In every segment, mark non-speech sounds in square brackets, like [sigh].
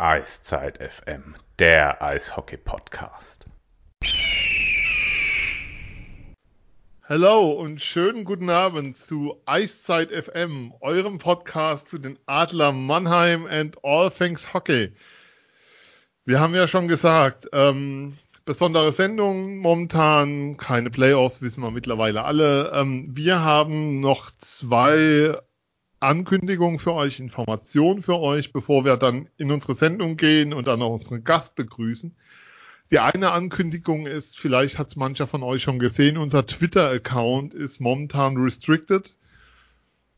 Eiszeit FM, der Eishockey-Podcast. Hallo und schönen guten Abend zu Eiszeit FM, eurem Podcast zu den Adler Mannheim and All Things Hockey. Wir haben ja schon gesagt, ähm, besondere Sendung momentan, keine Playoffs, wissen wir mittlerweile alle. Ähm, wir haben noch zwei Ankündigung für euch, Information für euch, bevor wir dann in unsere Sendung gehen und dann auch unseren Gast begrüßen. Die eine Ankündigung ist, vielleicht hat es mancher von euch schon gesehen, unser Twitter-Account ist momentan restricted.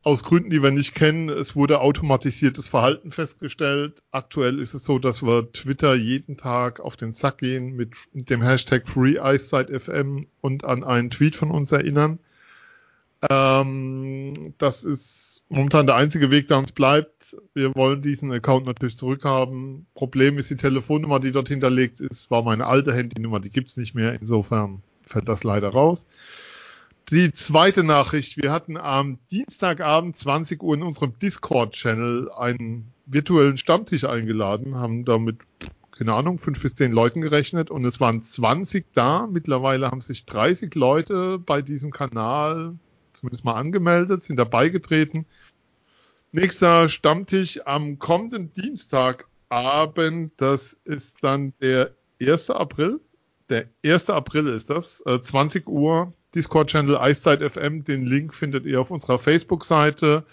Aus Gründen, die wir nicht kennen, es wurde automatisiertes Verhalten festgestellt. Aktuell ist es so, dass wir Twitter jeden Tag auf den Sack gehen mit dem Hashtag FreeEyesiteFM und an einen Tweet von uns erinnern. Ähm, das ist momentan der einzige Weg, der uns bleibt. Wir wollen diesen Account natürlich zurückhaben. Problem ist, die Telefonnummer, die dort hinterlegt ist, war meine alte Handynummer, die gibt's nicht mehr. Insofern fällt das leider raus. Die zweite Nachricht, wir hatten am Dienstagabend 20 Uhr in unserem Discord-Channel einen virtuellen Stammtisch eingeladen, haben damit, keine Ahnung, fünf bis zehn Leuten gerechnet und es waren 20 da. Mittlerweile haben sich 30 Leute bei diesem Kanal zumindest mal angemeldet, sind dabei getreten. Nächster Stammtisch am kommenden Dienstagabend, das ist dann der 1. April. Der 1. April ist das, äh, 20 Uhr, Discord-Channel Eiszeit FM. Den Link findet ihr auf unserer Facebook-Seite.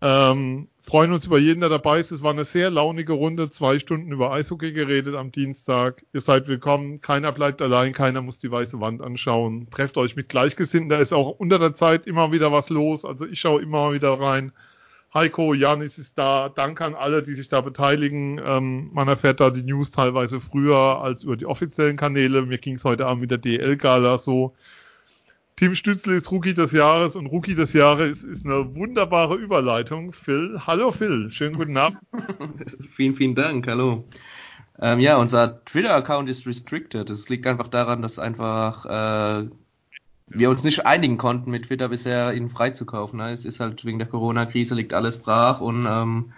Ähm, freuen uns über jeden, der dabei ist. Es war eine sehr launige Runde, zwei Stunden über Eishockey geredet am Dienstag. Ihr seid willkommen. Keiner bleibt allein, keiner muss die weiße Wand anschauen. Trefft euch mit Gleichgesinnten. Da ist auch unter der Zeit immer wieder was los. Also ich schaue immer wieder rein. Heiko, Janis ist da. Danke an alle, die sich da beteiligen. Ähm, man erfährt da die News teilweise früher als über die offiziellen Kanäle. Mir ging es heute Abend mit der DL-Gala so. Tim Stützle ist Rookie des Jahres und Rookie des Jahres ist eine wunderbare Überleitung. Phil, hallo Phil, schönen guten Abend. [laughs] vielen, vielen Dank, hallo. Ähm, ja, unser Twitter-Account ist restricted. Das liegt einfach daran, dass einfach äh, wir uns nicht einigen konnten, mit Twitter bisher ihn freizukaufen. Ne? Es ist halt wegen der Corona-Krise liegt alles brach und ähm,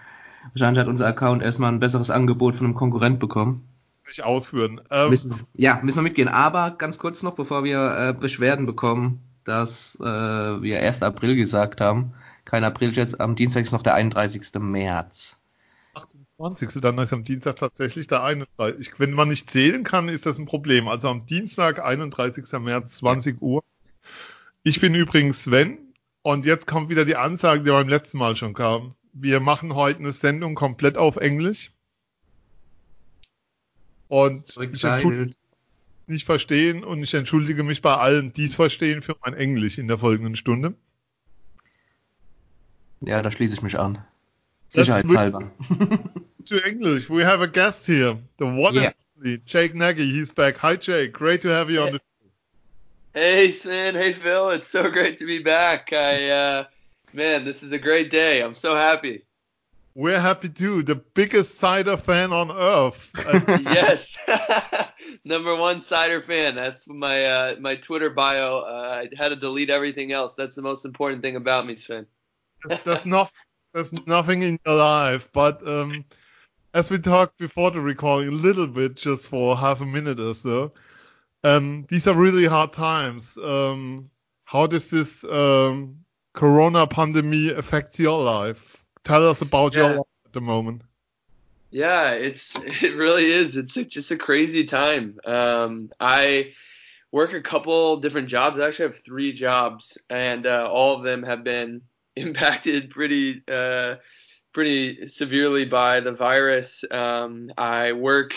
wahrscheinlich hat unser Account erstmal ein besseres Angebot von einem Konkurrent bekommen. Nicht ausführen. Ähm, müssen, ja, müssen wir mitgehen. Aber ganz kurz noch, bevor wir äh, Beschwerden bekommen, dass äh, wir 1. April gesagt haben. Kein April jetzt, am Dienstag ist noch der 31. März. 28. Dann ist am Dienstag tatsächlich der 31. Wenn man nicht zählen kann, ist das ein Problem. Also am Dienstag, 31. März, 20 Uhr, ich bin übrigens Sven und jetzt kommt wieder die Ansage, die beim letzten Mal schon kam. Wir machen heute eine Sendung komplett auf Englisch. Und ich nicht verstehen und ich entschuldige mich bei allen, die es verstehen, für mein Englisch in der folgenden Stunde. Ja, da schließe ich mich an. Sicherheitshalber. [laughs] to English, we have a guest here, the one yeah. and only Jake Nagy. He's back. Hi, Jake. Great to have you on the Hey, Sven. Hey, Phil. It's so great to be back. I, uh, man, this is a great day. I'm so happy. We're happy too. The biggest Seider fan on earth. [laughs] yes, [laughs] number one Seider fan. That's my uh, my Twitter bio. Uh, I had to delete everything else. That's the most important thing about me, Sven. there's, not, there's nothing in your life, but um, as we talked before the recording a little bit, just for half a minute or so, um, these are really hard times. Um, how does this um, Corona pandemic affect your life? Tell us about yeah. your life at the moment. Yeah, it's [laughs] it really is. It's just a crazy time. Um, I work a couple different jobs. I actually have three jobs, and uh, all of them have been [laughs] impacted pretty uh, pretty severely by the virus. Um, I work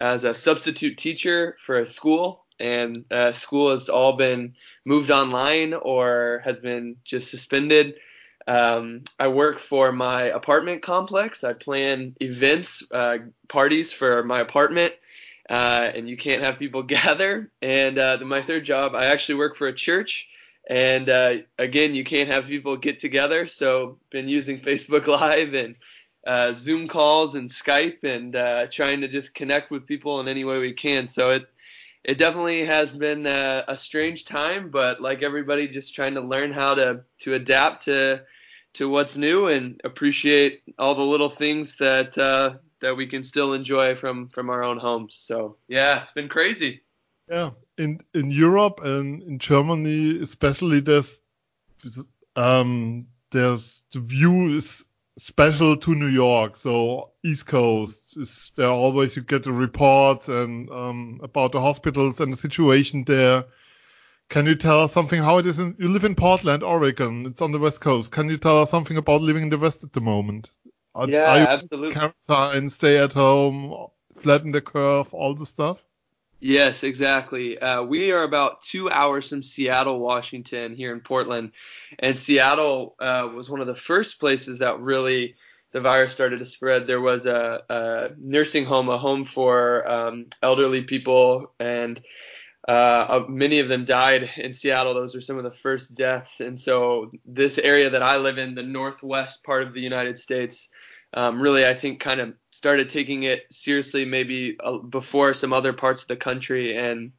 as a substitute teacher for a school and uh, school has all been moved online or has been just suspended. Um, I work for my apartment complex. I plan events, uh, parties for my apartment, uh, and you can't have people [laughs] gather. And uh, my third job, I actually work for a church. And uh, again, you can't have people get together. So, been using [laughs] Facebook Live and uh, Zoom calls and Skype and uh, trying to just connect with people in any way we can. So it it definitely has been a, a, strange time, but like everybody, just trying to learn how to to adapt to to what's new and appreciate all the little things that uh, that we can still enjoy from from our own homes. So yeah, it's been crazy. Yeah, in in Europe and in Germany especially, there's um there's the view is special to New York. So East Coast is there always you get the reports and um about the hospitals and the situation there. Can you tell us something how it is? In, you live in Portland, Oregon. It's on the West Coast. Can you tell us something about living in the West at the moment? Are, yeah, are absolutely. Quarantine, stay at home, flatten the curve, all the stuff. Yes, exactly. Uh, we are about two hours from Seattle, Washington, here in Portland, and Seattle uh, was one of the first places that really the virus started to spread. There was a, a nursing home, a home for um, elderly people, and uh, many of them died in Seattle. Those are some of the first deaths. And so, this area that I live in, the northwest part of the United States, um, really, I think, kind of started taking it seriously maybe uh, before some other parts of the country. And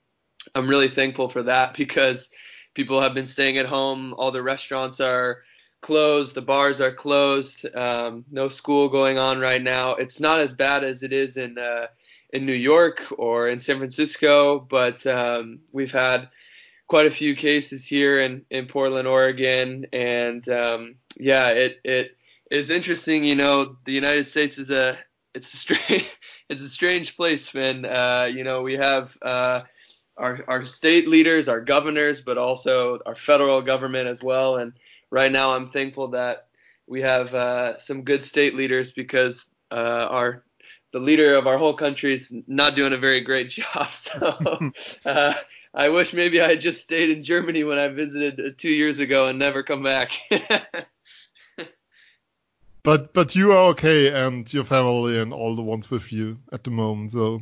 I'm really thankful for that [laughs] because people have been staying at home. All the restaurants are closed, the bars are closed, um, no school going on right now. It's not as bad as it is in. Uh, in New York or in San Francisco, but um, we've had quite a few cases here in, in Portland, Oregon, and um, yeah, it it is interesting. You know, the United States is a it's a strange [laughs] it's a strange place, Finn. Uh, you know, we have uh, our our state leaders, our governors, but also our federal government as well. And right now, I'm thankful that we have uh, some good state leaders because uh, our the leader of our whole country is not doing a very great [laughs] job. So [laughs] uh, I wish maybe I had just stayed in Germany when I visited uh, two years ago and never come back. [laughs] but but you are okay, and your family and all the ones with you at the moment. So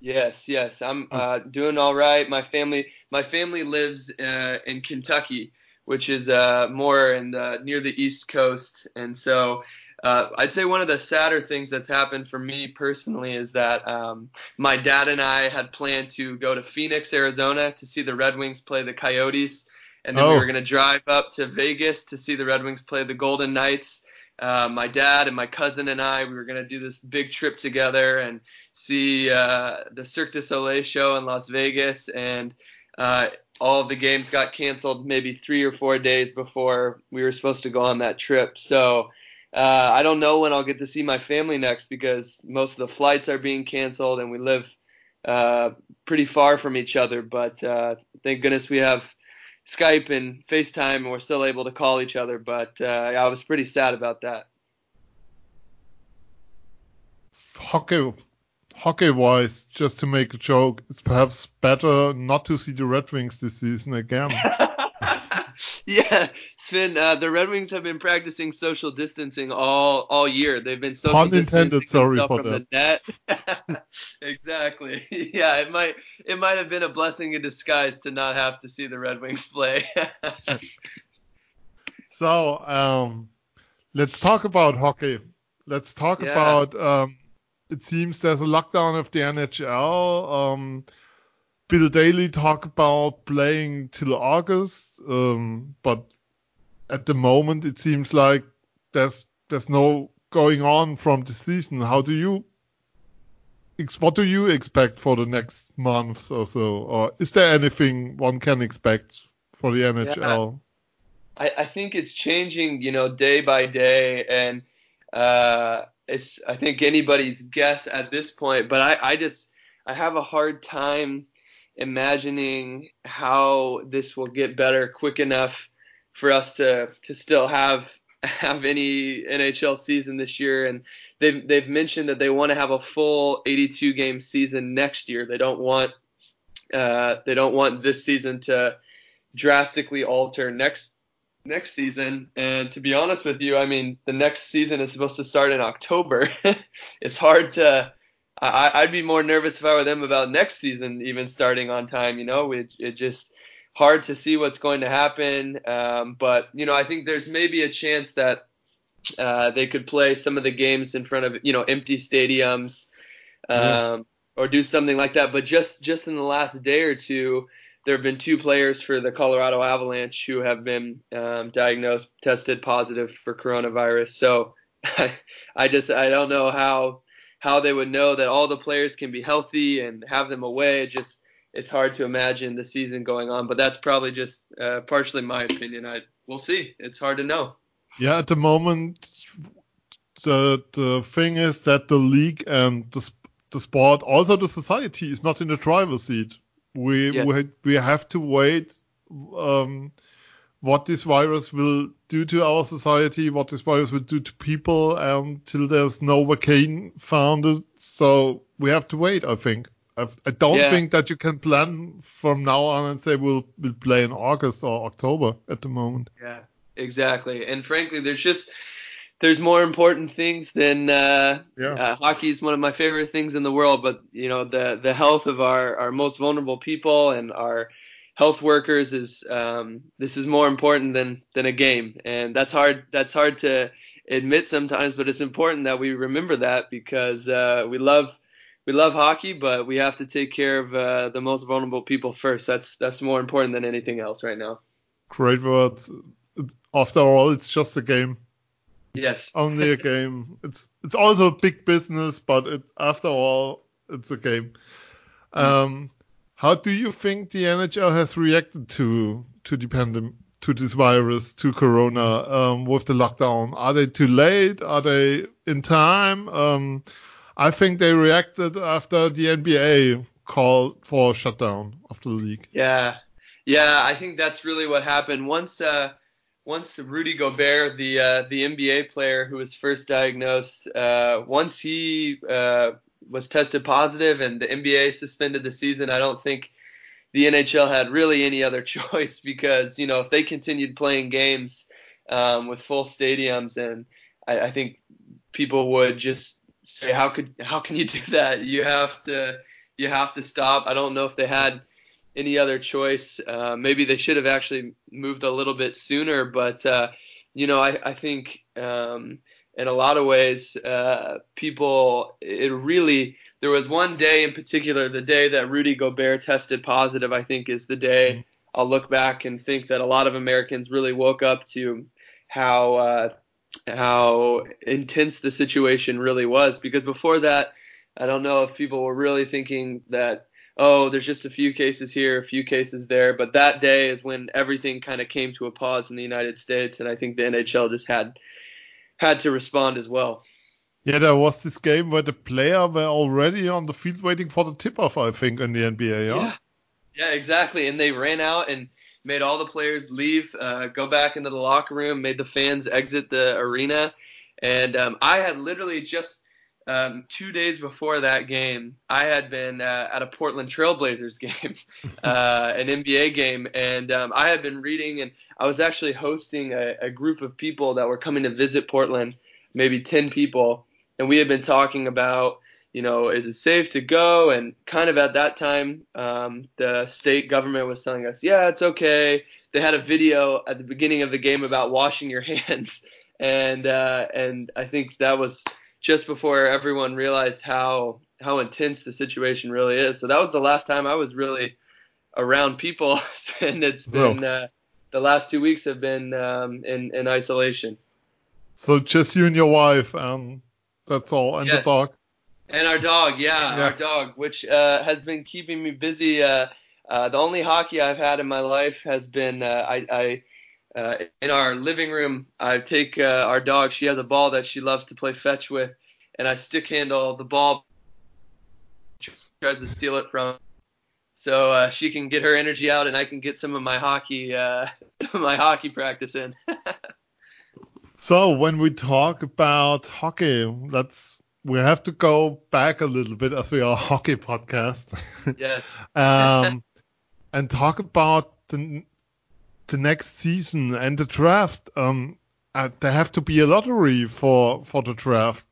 yes, yes, I'm uh, doing all right. My family my family lives uh, in Kentucky, which is uh, more in the, near the East Coast, and so uh, I'd say one of the sadder things that's happened for me personally is that um, my dad and I had planned to go to Phoenix, Arizona to see the Red Wings play the Coyotes. And then oh. we were going to drive up to Vegas to see the Red Wings play the Golden Knights. Uh, my dad and my cousin and I, we were going to do this big trip together and see uh, the Cirque du Soleil show in Las Vegas. And uh, all of the games got canceled maybe three or four days before we were supposed to go on that trip. So uh, I don't know when I'll get to see my family next because most of the flights are being canceled and we live uh, pretty far from each other. But uh, thank goodness we have Skype and FaceTime and we're still able to call each other. But uh, I was pretty sad about that. Hockey, hockey wise, just to make a joke, it's perhaps better not to see the Red Wings this season again. [laughs] yeah, Sven, uh, the Red Wings have been practicing social distancing all all year. They've been social Pun distancing sorry for from that. the net. [laughs] exactly. [laughs] Yeah, it might it might have been a blessing in disguise to not have to see the Red Wings [laughs] play. so, um, let's talk about hockey. Let's talk yeah. about. Um, it seems there's a lockdown of the NHL. Um, Bill Daly talk about playing till August, um, but at the moment it seems like there's there's no going on from the season. How do you what do you expect for the next months or so? Or is there anything one can expect for the NHL? Yeah, I, I think it's changing, you know, day by day, and uh, it's I think anybody's guess at this point. But I, I just I have a hard time imagining how this will get better quick enough for us to to still have [laughs] have any NHL season this year and they've they've mentioned that they want to have a full 82 game season next year. They don't want uh, they don't want this season to drastically alter next next season. And to be honest with you, I mean the next season is supposed to start in October. [laughs] it's hard to I, would be more nervous if I were them about next season even starting on time. You know, it, it just hard to see what's going to happen. Um, but you know, I think there's maybe a chance that uh, they could play some of the games in front of you know empty stadiums, um, yeah. or do something like that. But just just in the last day or two, there have been two players for the Colorado Avalanche who have been um, diagnosed, tested positive for coronavirus. So [laughs] I, I just I don't know how how they would know that all the players can be healthy and have them away. It just it's hard to imagine the season going on, but that's probably just uh, partially my opinion. I we'll see. It's hard to know. Yeah, at the moment, the the thing is that the league and the the sport, also the society, is not in the driver's seat. We Yeah. we we have to wait. Um, what this virus will do to our society, what this virus will do to people, um, till there's no vaccine found. So we have to wait. I think. I, I don't Yeah. think that you can plan from now on and say we'll we'll play in August or October at the moment. Yeah, exactly. And frankly, there's just there's more important things than uh, Yeah. uh, hockey is one of my favorite things in the world. But you know, the the health of our our most vulnerable people and our health workers is um, this is more important than than a game, and that's hard that's hard to admit sometimes. But it's important that we remember that because uh, we love. We love hockey, but we have to take care of uh, the most vulnerable people first. That's that's more important than anything else right now. Great words. After all, it's just a game. Yes. [laughs] only a game. It's it's also a big business, but it after all, it's a game. Um, how do you think the NHL has reacted to to the to this virus, to Corona, um, with the lockdown? Are they too late? Are they in time? Um, I think they reacted after the NBA called for shutdown of the league. Yeah, yeah, I think that's really what happened. Once, uh, once Rudy Gobert, the uh, the NBA player who was first diagnosed, uh, once he uh, was tested positive and the NBA suspended the season, I don't think the NHL had really any other [laughs] choice because you know if they continued playing games um, with full stadiums, and I, I think people would just say, how could how can you do [laughs] that? You have to you have to stop. I don't know if they had any other choice. Uh, maybe they should have actually moved a little bit sooner, but uh, you know, I, I think um, in a lot of ways, uh, people, it really, there was one day in particular, the day that Rudy Gobert tested positive, I think is the day I'll look back and think that a lot of Americans really woke up to how uh, how intense the situation really was. Because before that, I don't know if people were really thinking that oh, there's just a few cases here, a few cases there. But that day is when everything kind of came to a pause in the United States, and I think the NHL just had had to respond as well. Yeah, there was this game where the player were already on the field waiting for the tip-off, I think, in the NBA. Yeah. Yeah, yeah, exactly. And they ran out and made all the players leave, uh, go back into the locker room, made the fans exit the arena. And um, I had literally just um, two days before that game, I had been uh, at a Portland Trailblazers [laughs] game, uh, an NBA game, and um, I had been reading, and I was actually hosting a, a group of people that were coming to visit Portland, maybe 10 people, and we had been talking about you know, is it safe to go? And kind of at that time, um, the state government was telling us, yeah, it's okay. They had a video at the beginning of the game about washing your [laughs] hands, and uh, and I think that was just before everyone realized how how intense the situation really is. So that was the last time I was really around people, [laughs] and it's been uh, the last two weeks have been um, in in isolation. So just you and your wife, um, that's all, and the dog. And our dog, yeah, Yeah. our dog, which uh, has been keeping me busy. Uh, uh, the only hockey I've had in my life has been uh, I, I uh, in our living room. I take uh, our dog. She has a ball that she loves to play fetch with, and I stick handle the ball. She tries to steal it from, so uh, she can get her energy out, and I can get some of my hockey, uh, [laughs] my hockey practice in. [laughs] So when we talk about hockey, let's we have to go back a little bit as we are a hockey podcast, yes. [laughs] um, and talk about the the next season and the draft. Um, uh, there have to be a lottery for for the draft.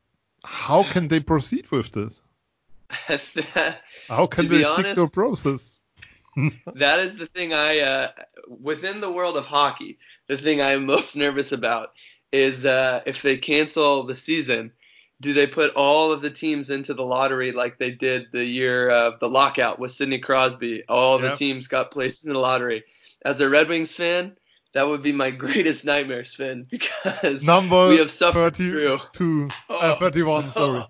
How can they proceed with this? How [laughs] can they stick to a process? [laughs] that is the thing I uh, within the world of hockey. The thing I am most nervous about is uh, if they cancel the season, do they put all of the teams into the lottery like they did the year of the lockout with Sidney Crosby? All the teams got placed in the lottery. As a Red Wings fan, that would be my [laughs] greatest nightmare, Sven, because Number we have suffered through. 32, uh, Oh. 31, [laughs] sorry.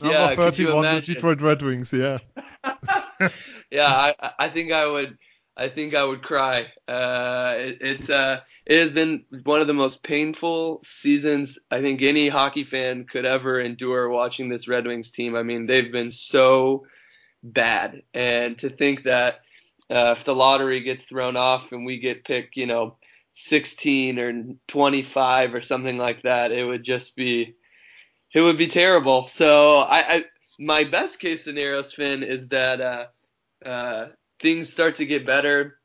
Number yeah, 31, the? Detroit Red Wings. Yeah. [laughs] yeah, I, I think I would. I think I would cry. Uh, it, it's uh, it has been one of the most painful seasons I think any hockey fan could ever endure watching this Red Wings team. I mean, they've been so bad, and to think that uh, if the lottery gets thrown off and we get picked, you know, 16 or 25 or something like that, it would just be, it would be terrible. So I, I my best case scenario, Sven, is that uh, uh, things start to get better,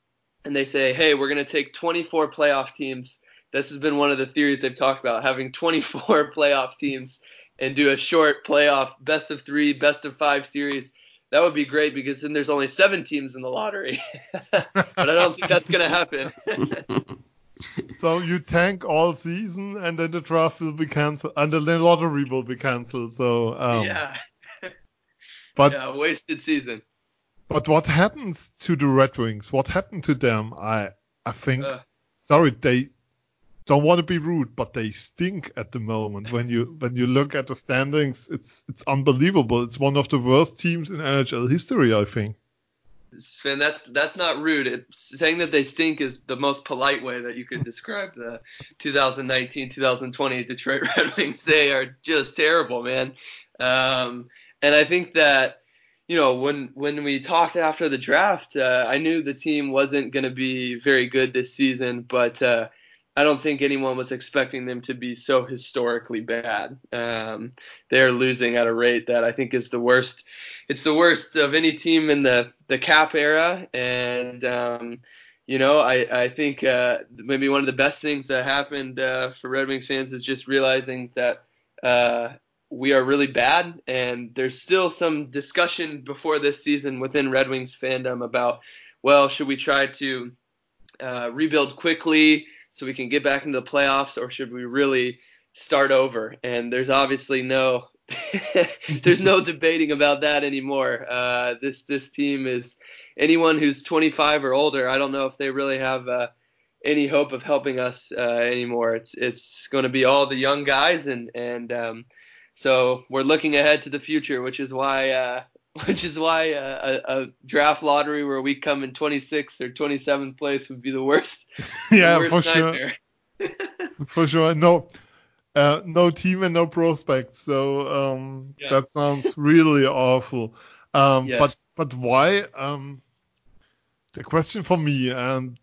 and they say, hey, we're going to take 24 playoff teams. This has been one of the theories they've talked about, having [laughs] 24 playoff teams and do a short playoff best of three, best of five series. That would be great because then there's only seven teams in the lottery. [laughs] but I don't think that's going to happen. [laughs] So you tank all season, and then the draft will be cancelled, and then the lottery will be cancelled. So um, yeah. [laughs] But yeah, wasted season. but what happens to the Red Wings? What happened to them? I I think Uh. sorry they don't want to be rude, but they stink at the moment. When you when you look at the standings, it's it's unbelievable. It's one of the worst teams in NHL history, I think. Sven, that's that's not rude. It, saying that they stink is the most polite way that you could describe the 2019-2020 Detroit [laughs] Red Wings. They are just terrible, man. Um, and I think that you know when when we talked after the draft, uh, I knew the team wasn't going to be very good this season, but uh, I don't think anyone was expecting them to be so historically bad. Um, they're losing at a rate that I think is the worst. It's the worst of any team in the the cap era, and um, you know I I think uh, maybe one of the best things that happened uh, for Red Wings fans is just realizing that. Uh, we are really bad, and there's still some discussion before this season within Red Wings fandom about, well, should we try to uh, rebuild quickly so we can get back into the playoffs, or should we really start over? And there's obviously no [laughs] there's no debating about that anymore. Uh, this this team is anyone who's 25 or older. I don't know if they really have uh, any hope of helping us uh, anymore. It's it's going to be all the young guys, and and um, so we're looking ahead to the future, which is why uh, [laughs] which is why uh, a, a draft lottery where we come in 26th or 27th place would be the worst. [laughs] yeah, the for worst sure. [laughs] For sure. No, uh, no team and no prospects. So um, Yeah. that sounds really awful. Um, Yes. But but why? Um, the question for me, and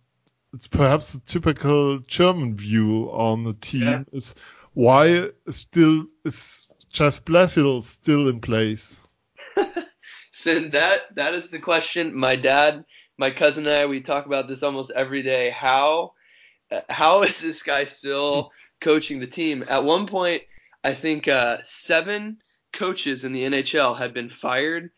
it's perhaps a typical German view on the team, Yeah. is why still is Jeff Blashill still in place? [laughs] Sven, that that is the question. My dad, my cousin and I, we talk about this almost every day. How how is this guy still [laughs] coaching the team? At one point, I think uh, seven coaches in the NHL had been fired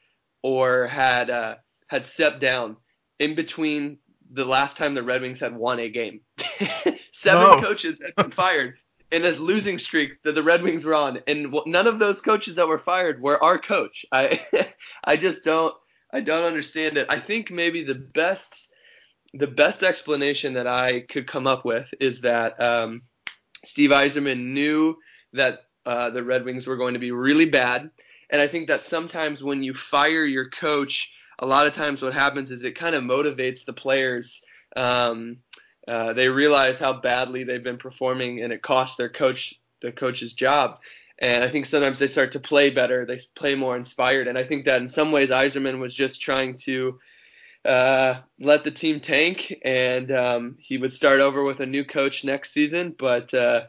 or had uh, had stepped down in between the last time the Red Wings had won a game. [laughs] seven coaches had been fired in this losing streak that the Red Wings were on, and none of those coaches that were fired were our coach. I [laughs] I just don't I don't understand it. I think maybe the best the best explanation that I could come up with is that um, Steve Yzerman knew that uh, the Red Wings were going to be really bad, and I think that sometimes when you fire your coach, a lot of times what happens is it kind of motivates the players. Um, uh, they realize how badly they've been performing, and it costs their coach the coach's job. And I think sometimes they start to play better. They play more inspired. And I think that in some ways, Yzerman was just trying to uh, let the team tank, and um, he would start over with a new coach next season. But uh,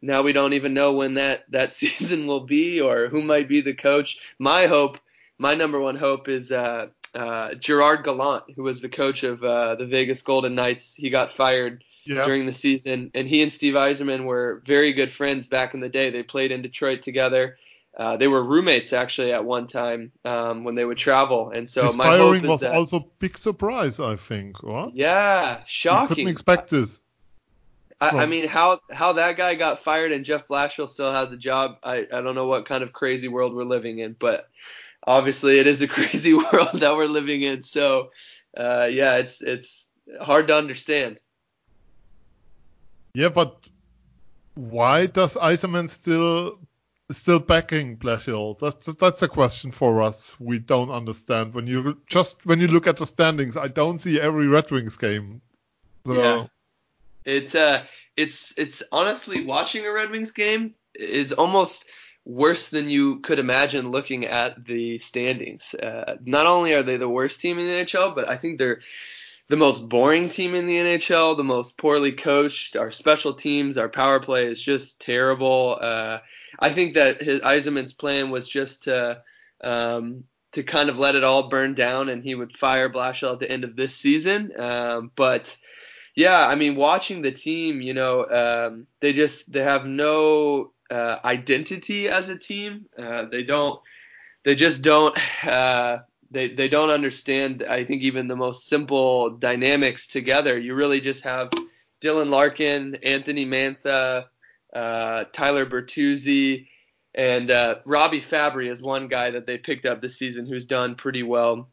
now we don't even know when that that [laughs] season will be or who might be the coach. My hope, my number one hope, is uh, uh, Gerard Gallant, who was the coach of uh, the Vegas Golden Knights. He got fired during the season, and he and Steve Yzerman were very good friends back in the day. They played in Detroit together. Uh, they were roommates actually at one time um, when they would travel, and so His my firing was that also big surprise, I think. What? yeah, You couldn't expect this. I, I mean, how how that guy got fired and Jeff Blashill still has a job. I, I don't know what kind of crazy world we're living in, but obviously it is a [laughs] crazy world that we're living in. So uh, yeah, it's it's hard to understand. Yeah, but why does Yzerman still still backing Blashill? That's that's a question for us. We don't understand when you just when you look at the standings. I don't see every Red Wings game. So, Yeah. It uh, it's it's honestly watching a Red Wings game is almost worse than you could imagine looking at the standings. Uh, not only are they the worst team in the NHL, but I think they're the most boring team in the NHL, the most poorly coached. Our special teams, our power play is just terrible. Uh, I think that his Yzerman's plan was just to um, to kind of let it all burn down, and he would fire Blashill at the end of this season. Um, but yeah, I mean, watching the team, you know, um, they just they have no uh, identity as a team. Uh, they don't. They just don't. Uh, they they don't understand. I think even the most simple dynamics together. You really just have Dylan Larkin, Anthony Mantha, uh, Tyler Bertuzzi, and uh, Robby Fabbri is one guy that they picked up this season who's done pretty well.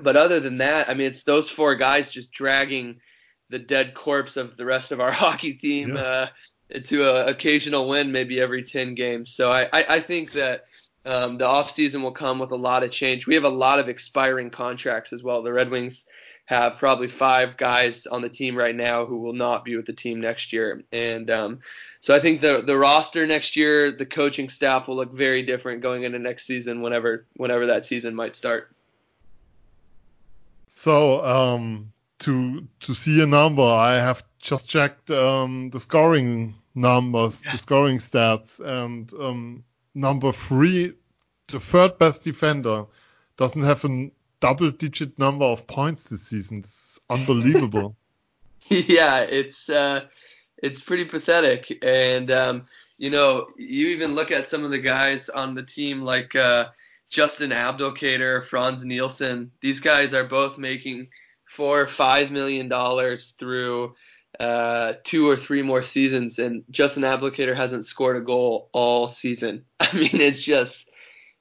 But other than that, I mean, it's those four guys just dragging the dead corpse of the rest of our [laughs] hockey team Yeah. To an occasional win, maybe every 10 games. So I, I, I think that um, the offseason will come with a lot of change. We have a lot of expiring contracts as well. The Red Wings have probably five guys on the team right now who will not be with the team next year. And um, so I think the the roster next year, the coaching staff will look very different going into next season whenever whenever that season might start. so um, to to see a number, I have just checked um, the scoring numbers, the scoring stats, and um, number three, the third best defender, doesn't have a double-digit number of points this season. It's unbelievable. [laughs] yeah, it's uh, it's pretty pathetic. And um, you know, you even look at some of the guys on the team like uh, Justin Abdelkader, Frans Nielsen. These guys are both making four or five million dollars through uh, two or three more seasons, and Justin Abdelkader hasn't scored a goal all season. [laughs] I mean, it's just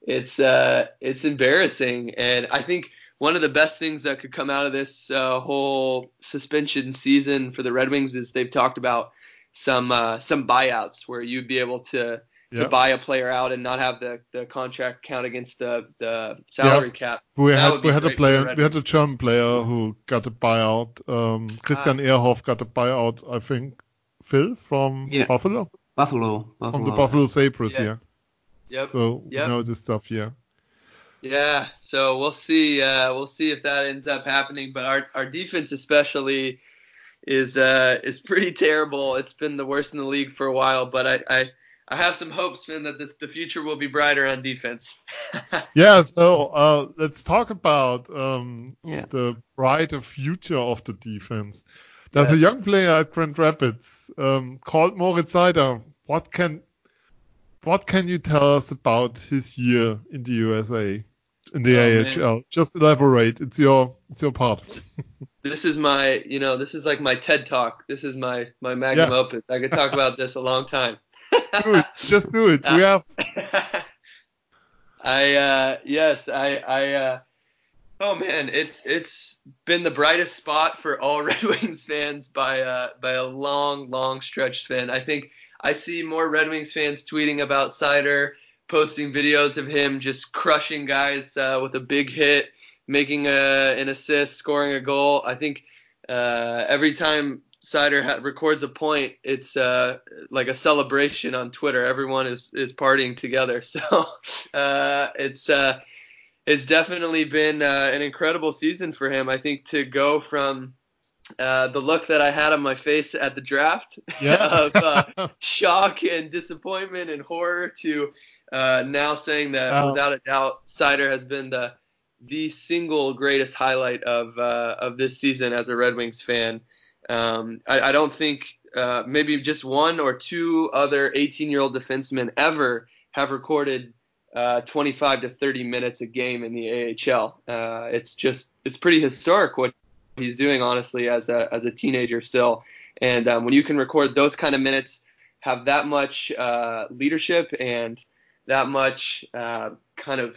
it's uh, it's embarrassing, and I think one of the best things that could come out of this uh, whole suspension season for the Red Wings is they've talked about some uh, some buyouts where you'd be able to to Yeah. buy a player out and not have the, the contract count against the the salary cap. We That had we had a great for the player we had a German player who got a buyout. Um, Ah. Christian Ehrhoff got a buyout, I think. Phil from Yeah. Buffalo, Buffalo. Buffalo. from the Buffalo Sabres, Yeah. yeah. Yep. So Yep. we know this stuff, yeah. Yeah, so we'll see. Uh, we'll see if that ends up happening. But our our defense, especially, is uh, is pretty terrible. It's been the worst in the league for a while. But I I, I have some hopes, Finn, that this, the future will be brighter on defense. [laughs] Yeah, so uh, let's talk about um, Yeah. the brighter future of the defense. There's a young player at Grand Rapids um, called Moritz Seider. What can what can you tell us about his year in the USA, in the Oh, man. AHL? Just elaborate. It's your it's your part. [laughs] this is my, you know, this is like my TED talk. This is my my magnum Yeah. opus. I could talk about this a long time. Do it. Just do it. We have [laughs] I uh yes, I I uh oh man, it's it's been the brightest spot for all [laughs] Red Wings fans by uh by a long, long stretch Sven. I think I see more Red Wings fans tweeting about Seider, posting videos of him just crushing guys uh, with a big hit, making a, an assist, scoring a goal. I think uh, every time Seider ha- records a point, it's uh, like a celebration on Twitter. Everyone is is partying together. [laughs] So uh, it's uh, it's definitely been uh, an incredible season for him. I think to go from uh, the look that I had on my face at the draft [laughs] yeah. of uh, [laughs] shock and disappointment and horror to uh, now saying that Wow. without a doubt, Seider has been the the single greatest highlight of uh, of this season as a Red Wings fan. Um, I, I don't think uh, maybe just one or two other 18 year old defensemen ever have recorded uh, 25 to 30 minutes a game in the AHL. Uh, it's just it's pretty historic what he's doing honestly as a as a teenager still. And um, when you can record those kind of minutes, have that much uh, leadership and that much uh, kind of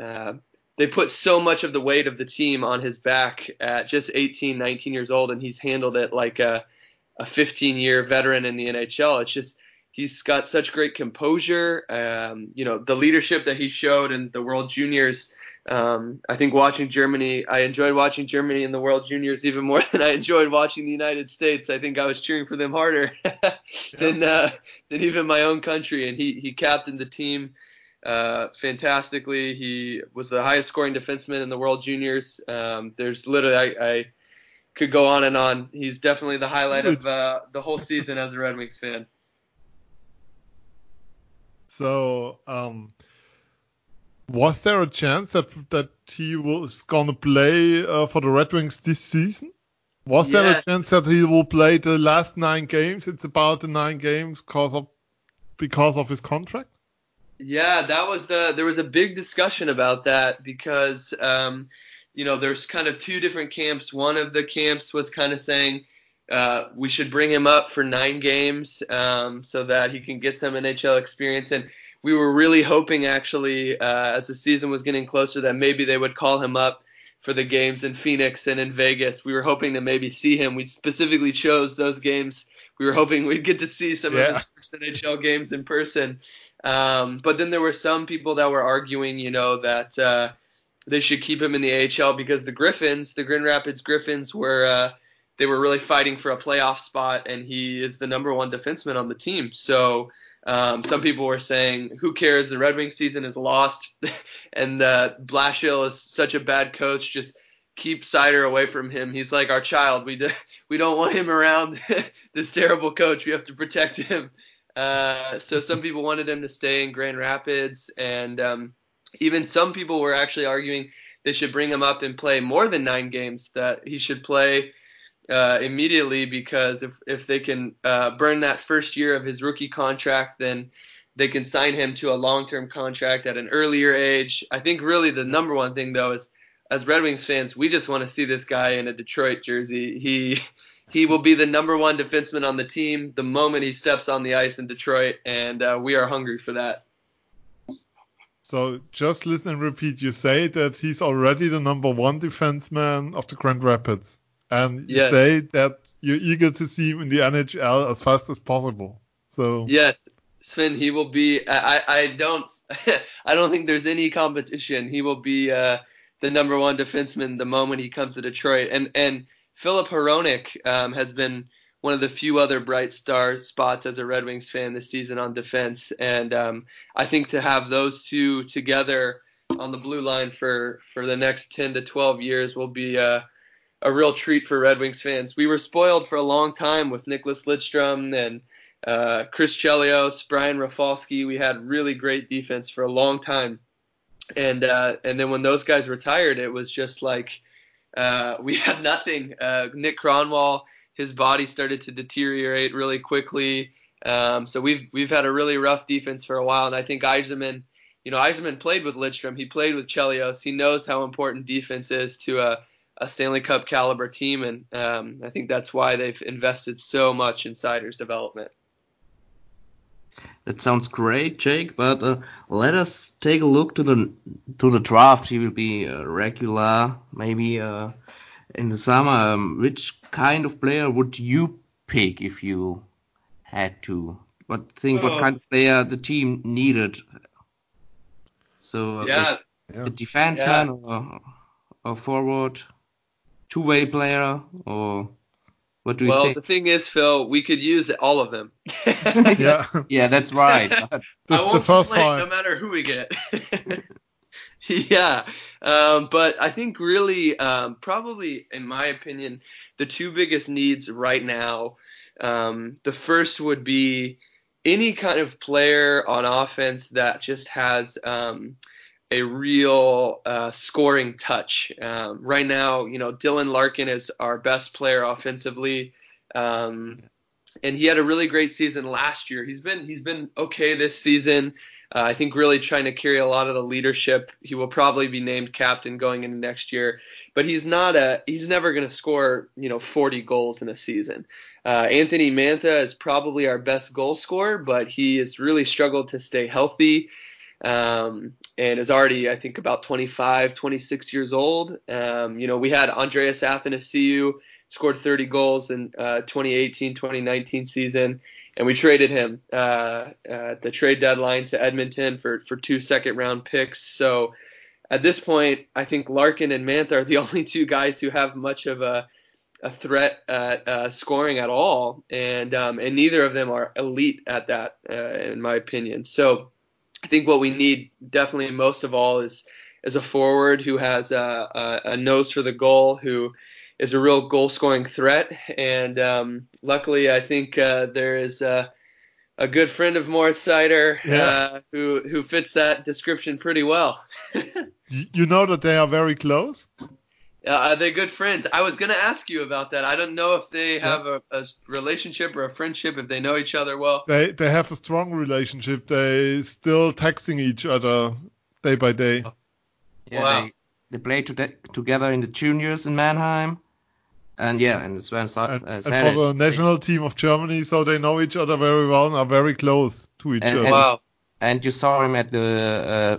uh, they put so much of the weight of the team on his back at just 18, 19 years old, and he's handled it like a, a 15 year veteran in the NHL. It's just He's got such great composure. Um, you know, the leadership that he showed in the World Juniors. Um, I think watching Germany, I enjoyed watching Germany in the World Juniors even more [laughs] than I enjoyed watching the United States. I think I was cheering for them harder [laughs] than uh, than even my own country. And he he captained the team uh, fantastically. He was the highest scoring defenseman in the World Juniors. Um, there's literally I, I could go on and on. He's definitely the highlight of uh, the whole season as a Red Wings fan. So, um, was there a chance that that he was gonna play uh, for the Red Wings this season? Was Yeah. there a chance that he will play the last nine games? It's about the nine games because of because of his contract. Yeah, that was the there was a big discussion about that because um, you know there's kind of two different camps. One of the camps was kind of saying uh, we should bring him up for nine games um, so that he can get some NHL experience. And we were really hoping actually uh, as the season was getting closer that maybe they would call him up for the games in Phoenix and in Vegas. We were hoping to maybe see him. We specifically chose those games. We were hoping we'd get to see some Yeah. of his first NHL games in person. Um, but then there were some people that were arguing, you know, that uh, they should keep him in the AHL because the Griffins, the Grand Rapids Griffins, were uh, they were really fighting for a playoff spot, and he is the number one defenseman on the team. So um, some people were saying, "Who cares? The Red Wings season is lost, [laughs] and uh, Blashill is such a bad coach. Just keep Seider away from him. He's like our child. We do, we don't want him around [laughs] this terrible coach. We have to protect him." Uh, so some people wanted him to stay in Grand Rapids, and um, even some people were actually arguing they should bring him up and play more than nine games. That he should play uh, immediately because if if they can uh, burn that first year of his rookie contract, then they can sign him to a long-term contract at an earlier age. I think really the number one thing though is as Red Wings fans, we just want to see this guy in a Detroit jersey. He he will be the number one defenseman on the team the moment he steps on the ice in Detroit, and uh, we are hungry for that. So just listen and repeat. You say that he's already the number one defenseman of the Grand Rapids, and you Yes. say that you're eager to see him in the NHL as fast as possible. So Yes, Sven, he will be. I, I- don't. [laughs] I don't think there's any competition. He will be uh, the number one defenseman the moment he comes to Detroit. And and Filip Hronek um, has been one of the few other bright star spots as a Red Wings fan this season on defense. And um, I think to have those two together on the blue line for for the next 10 to 12 years will be uh, a real treat for Red Wings fans. We were spoiled for a long time with Nicklas Lidstrom and uh, Chris Chelios, Brian Rafalski. We had really great defense for a long time, and uh, and then when those guys retired, it was just like uh, we [laughs] had nothing. Uh, Nick Kronwall, his body started to deteriorate really quickly. Um, so we've we've had a really rough defense for a while, and I think Yzerman, you know, Yzerman played with Lidstrom, he played with Chelios, he knows how important defense is to a a Stanley Cup caliber team, and um, I think that's why they've invested so much in Seider's development. That sounds great, Jake. But uh, let us take a look to the to the draft. He will be uh, regular, maybe uh, in the summer. Um, which kind of player would you pick if you had to? What think? What Oh. kind of player the team needed? So uh, Yeah, yeah. a defenseman or a forward, two-way player, or what do you well, think? the thing is, Phil, we could use all of them. [laughs] [laughs] yeah, Yeah, that's right. [laughs] But the, I won't first complain five. no matter who we get. yeah, um, but I think really, um, probably in my opinion, the two biggest needs right now. Um, the first would be any kind of player on offense that just has um, a real uh, scoring touch. Um, right now, you know, Dylan Larkin is our best player offensively. Um, and he had a really great season last year. He's been he's been okay this season. Uh, I think really trying to carry a lot of the leadership. He will probably be named captain going into next year, but he's not a he's never going to score you know 40 goals in a season. Uh, Anthony Mantha is probably our best goal scorer, but he has really struggled to stay healthy. Um, and is already, I think, about 25, 26 years old. Um, you know, we had Andreas Athanasiou, scored 30 goals in uh, 2018 2019 season and we traded him uh, at the trade deadline to Edmonton for for two second round picks. So at this point, I think Larkin and Mantha are the [laughs] only two guys who have much of a a threat at uh, scoring at all, and um, and neither of them are elite at that, uh, in my opinion. So I think what we need definitely most of all is is a forward who has a, a, a nose for the goal, who is a real goal scoring threat. And um, luckily, I think uh, there is a, a, good friend of Moritz Seider Yeah. uh, who who fits that description pretty well. [laughs] You know that they are very close. Uh, are they good friends? I was going to ask you about that. I don't know if they have a, a relationship or a friendship, if they know each other well. They they have a strong relationship. They still texting each other day by day. Yeah, Wow. they, they played to together in the juniors in Mannheim. And yeah, and Sven Sa- And, uh, and for the it. national team of Germany, so they know each other very well and are very close to each And- other. and- Wow. And you saw him at the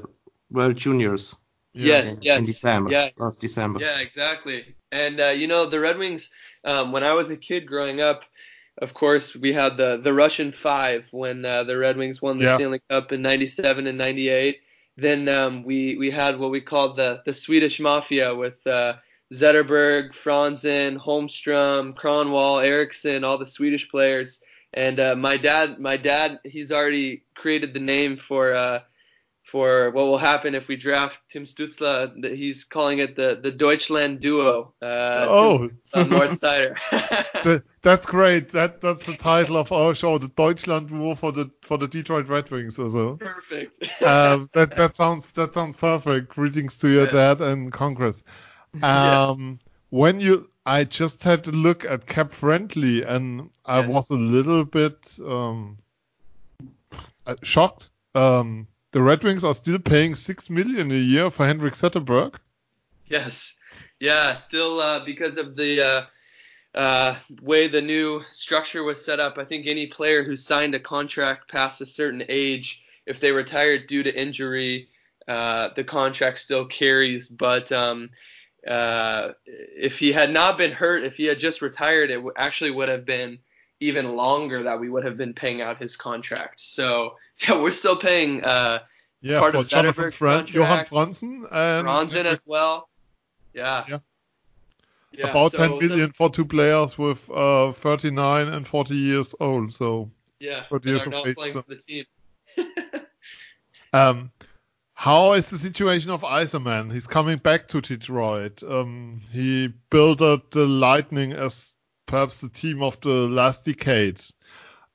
uh, World Juniors Yeah. Yes, in, yes. in December, Yeah. last December. Yeah, exactly. And uh, you know, the Red Wings. Um, when I was a kid growing up, of course, we had the the Russian Five when uh, the Red Wings won the Yeah. Stanley Cup in '97 and '98. Then um, we we had what we called the the Swedish Mafia with uh, Zetterberg, Franzen, Holmstrom, Kronwall, Eriksson, all the Swedish players. And uh, my dad, my dad, he's already created the name for uh, for what will happen if we draft Tim Stützle. He's calling it the the Deutschland duo. Uh, Oh. North Sider. Th- that's great. That that's the title of our show, the Deutschland War for the for the Detroit Red Wings. Also, Perfect. um, that that sounds that sounds perfect. Greetings to your Yeah. dad and Congress. [laughs] Yeah. Um, when you, I just had to look at Cap Friendly, and I Yes. was a little bit um, uh, shocked. Um, the Red Wings are still paying six million a year for Henrik Zetterberg. Yes. Yeah. Still, uh, because of the uh, uh, way the new structure was set up, I think any player who signed a contract past a certain age, if they retired due to injury, uh, the contract still carries. But um, uh, if he had not been hurt, if he had just retired, it actually would have been even longer that we would have been paying out his contract. So [laughs] yeah, we're still paying uh, Yeah, Part of Zetterberg's Fran- Johan. Franzen and Bronzen as well. Yeah. Yeah. Yeah, about so- 10 so- for two players with uh, 39 and 40 years old. So, Yeah, for that years are of not age, playing so- for the team. [laughs] um, how is the situation of Yzerman? He's coming back to Detroit. Um, he built up the Lightning as perhaps the team of the last decade,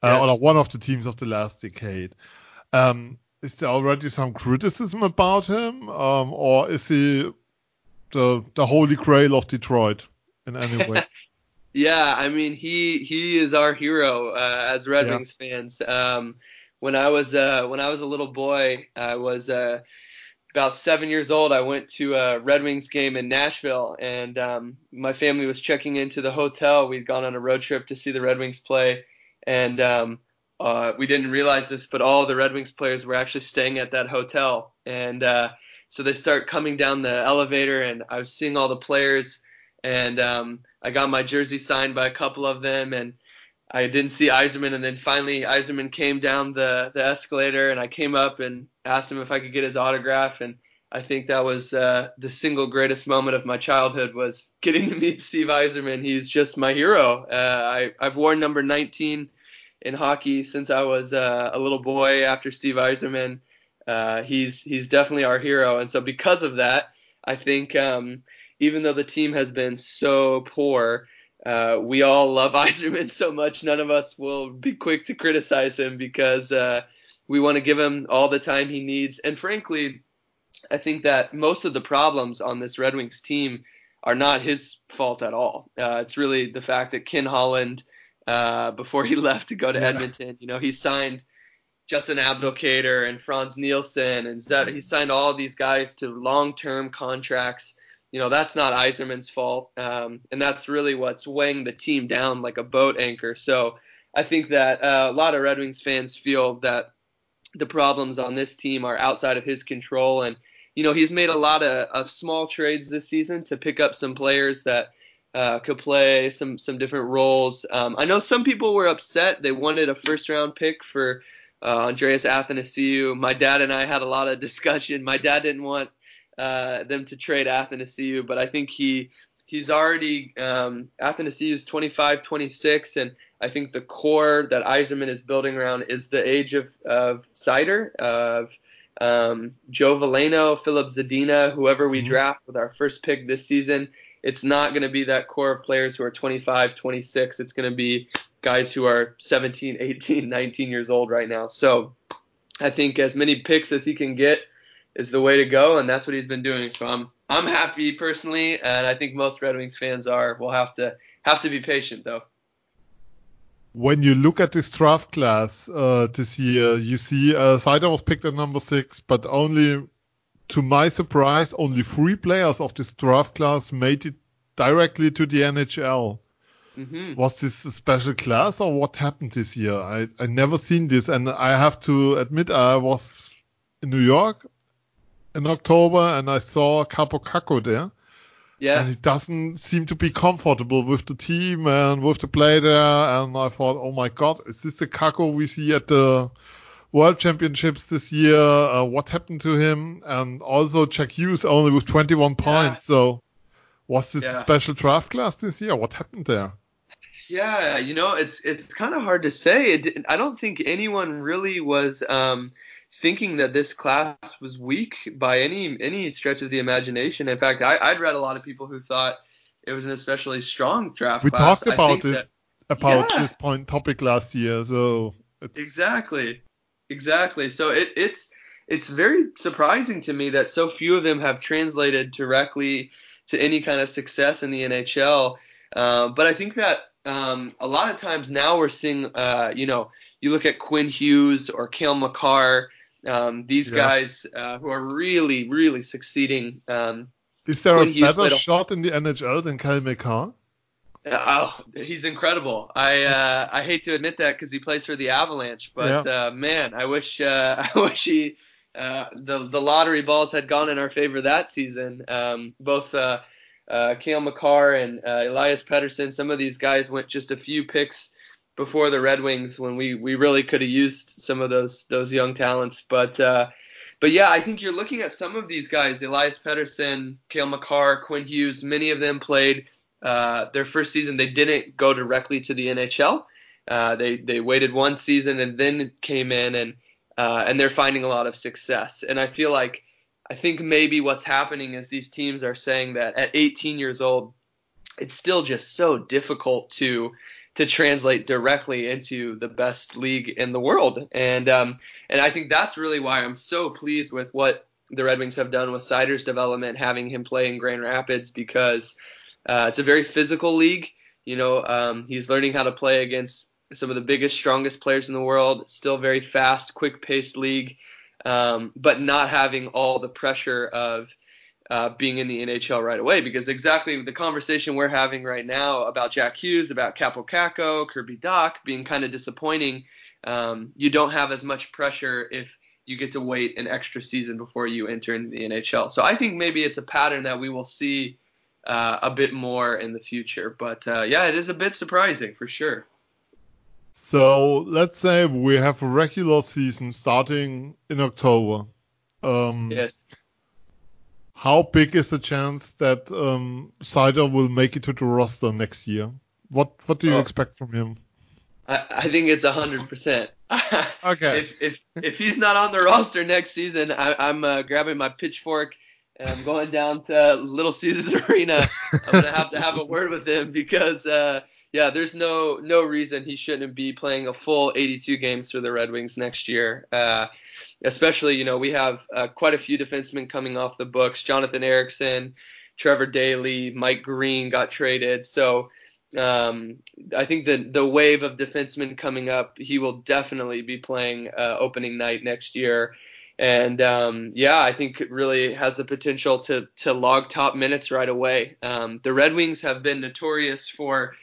uh, Yes. or one of the teams of the last decade. Um, is there already some criticism about him, um, or is he the the holy grail of Detroit in any way? [laughs] Yeah, I mean he he is our hero uh, as Red Yeah. Wings fans. Um, when I was uh, when I was a little boy, I was uh, about seven years old. I went to a Red Wings game in Nashville, and um, my family was checking into the hotel. We'd gone on a road trip to see the Red Wings play, and um, uh, we didn't realize this, but all the Red Wings players were actually staying at that hotel, and uh, so they start coming down the elevator, and I was seeing all the players, and um, I got my jersey signed by a couple of them, and I didn't see Yzerman, and then finally Yzerman came down the the escalator, and I came up and asked him if I could get his autograph, and I think that was uh, the single greatest moment of my childhood was getting to meet [laughs] Steve Yzerman. He's just my hero. Uh, I I've worn number 19 in hockey since I was uh, a little boy. After Steve Yzerman, uh, he's he's definitely our hero, and so because of that, I think um, even though the team has been so poor, uh, we all love [laughs] Yzerman so much. None of us will be quick to criticize him because uh, we want to give him all the time he needs. And frankly, I think that most of the problems on this Red Wings team are not his fault at all. Uh, it's really the fact that Ken Holland, uh, before he [laughs] left to go to Yeah. Edmonton, you know, he signed Justin Abdelkader and Frans Nielsen and Zed. He signed all these guys to long-term contracts. You know, that's not Yzerman's fault, um, and that's really what's weighing the team down like a boat anchor. So I think that uh, a lot of Red Wings fans feel that the problems on this team are outside of his control, and you know he's made a lot of, of small trades this season to pick up some players that uh, could play some some different roles. Um, I know some people were upset. They wanted a first round pick for uh, Andreas Athanasiou. My dad and I had a lot of [laughs] discussion. My dad didn't want uh, them to trade Athanasiou, but I think he he's already um, Athanasiou is 25, 26, and I think the core that Yzerman is building around is the age of of Seider, of um, Joe Veleno, Filip Zadina, whoever we mm-hmm. draft with our first pick this season. It's not going to be that core of players who are 25, 26. It's going to be guys who are 17, 18, [laughs] 19 years old right now. So I think as many picks as he can get is the way to go, and that's what he's been doing. So I'm I'm happy personally, and I think most Red Wings fans are. We'll have to have to be patient though. When you look at this draft class uh, this year, you see uh, Seider was picked at number six, but only, to my surprise, only three players of this draft class made it directly to the NHL. Mm-hmm. Was this a special class or what happened this year? I I never seen this, and I have to admit I was in New York in October and I saw Kaapo Kakko there. Yeah. And he doesn't seem to be comfortable with the team and with the play there. And I thought, oh my God, is this the Kakko we see at the World Championships this year? Uh, what happened to him? And also Jack Hughes only with 21 yeah. points. So was this yeah. special draft class this year? What happened there? Yeah, you know, it's it's kind of hard to say. It, I don't think anyone really was um, thinking that this class was weak by any any stretch of the imagination. In fact, I, would read a lot of people who thought it was an especially strong draft class. we class. talked about it that, about yeah. this point topic last year, so exactly, exactly. So it, it's it's very surprising to me that so few of them have translated directly to any kind of success in the NHL. Uh, but I think that um, a lot of times now we're seeing, uh, you know, you look at Quinn Hughes or Cale Makar, um, these yeah. guys uh, who are really, really succeeding. Um, Is there a better shot in the NHL than Makar? Uh, oh, he's incredible. I uh, I hate to admit that because he plays for the Avalanche, but yeah. uh, man, I wish uh, [laughs] I wish he uh, the the lottery balls had gone in our favor that season. Um, both uh, uh, Cale Makar and uh, Elias Pettersson, some of these guys went just a few picks before the Red Wings when we, we really could have used some of those those young talents. But uh, but yeah, I think you're looking at some of these guys: Elias Pettersson, Cale Makar, Quinn Hughes. Many of them played uh, their first season. They didn't go directly to the NHL. Uh, they they waited one season and then came in and uh, and they're finding a lot of success. And I feel like I think maybe what's happening is these teams are saying that at 18 years old, it's still just so difficult to to translate directly into the best league in the world. And um, and I think that's really why I'm so pleased with what the Red Wings have done with Seider's development, having him play in Grand Rapids because uh, it's a very physical league. You know, um, he's learning how to play against some of the biggest, strongest players in the world. Still very fast, quick-paced league, um, but not having all the pressure of uh, being in the NHL right away because exactly the conversation we're having right now about Jack Hughes, about Kaapo Kakko, Kirby Dach being kind of disappointing. Um, you don't have as much pressure if you get to wait an extra season before you enter into the NHL. So I think maybe it's a pattern that we will see uh, a bit more in the future. But uh, yeah, it is a bit surprising for sure. So let's say we have a regular season starting in October. Um, yes how big is the chance that um, Seider will make it to the roster next year? What What do you oh. expect from him? I, I think it's hundred percent. [laughs] Okay. if if if he's not on the roster next season, I, am uh, grabbing my pitchfork and I'm going down to Little Caesars [laughs] Arena. I'm gonna have to have a word with him because uh, yeah, there's no no reason he shouldn't be playing a full 82 games for the Red Wings next year. Uh, especially, you know, we have uh, quite a few defensemen coming off the books. Jonathan Ericsson, Trevor Daley, Mike Green got traded. So um, I think the the wave of defensemen coming up, he will definitely be playing uh, opening night next year. And um, yeah, I think it really has the potential to to log top minutes right away. Um, the Red Wings have been notorious for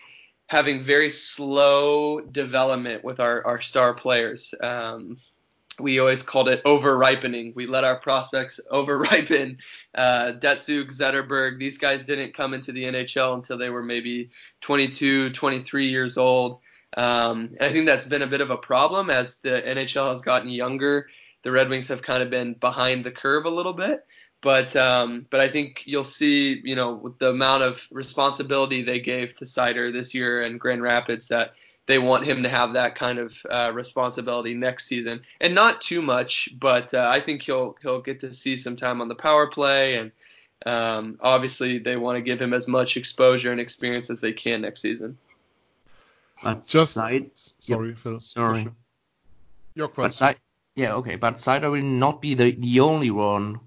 having very slow development with our, our star players. Um, we always called it over ripening. We let our prospects [laughs] over ripen. Uh, Datsyuk, Zetterberg, these guys didn't come into the NHL until they were maybe 22, 23 years old. Um, I think that's been a bit of a problem as the NHL has gotten younger. The Red Wings have kind of been behind the curve a little bit. But um, but I think you'll see, you know, with the amount of responsibility they gave to Seider this year and Grand Rapids that they want him to have that kind of uh, responsibility next season, and not too much, but uh, I think he'll he'll get to see some time on the power play, and um, obviously they want to give him as much exposure and experience as they can next season. But Just side, sorry, Yep, Phil. sorry. Your But question. side, yeah, okay, but Seider will not be the, the only one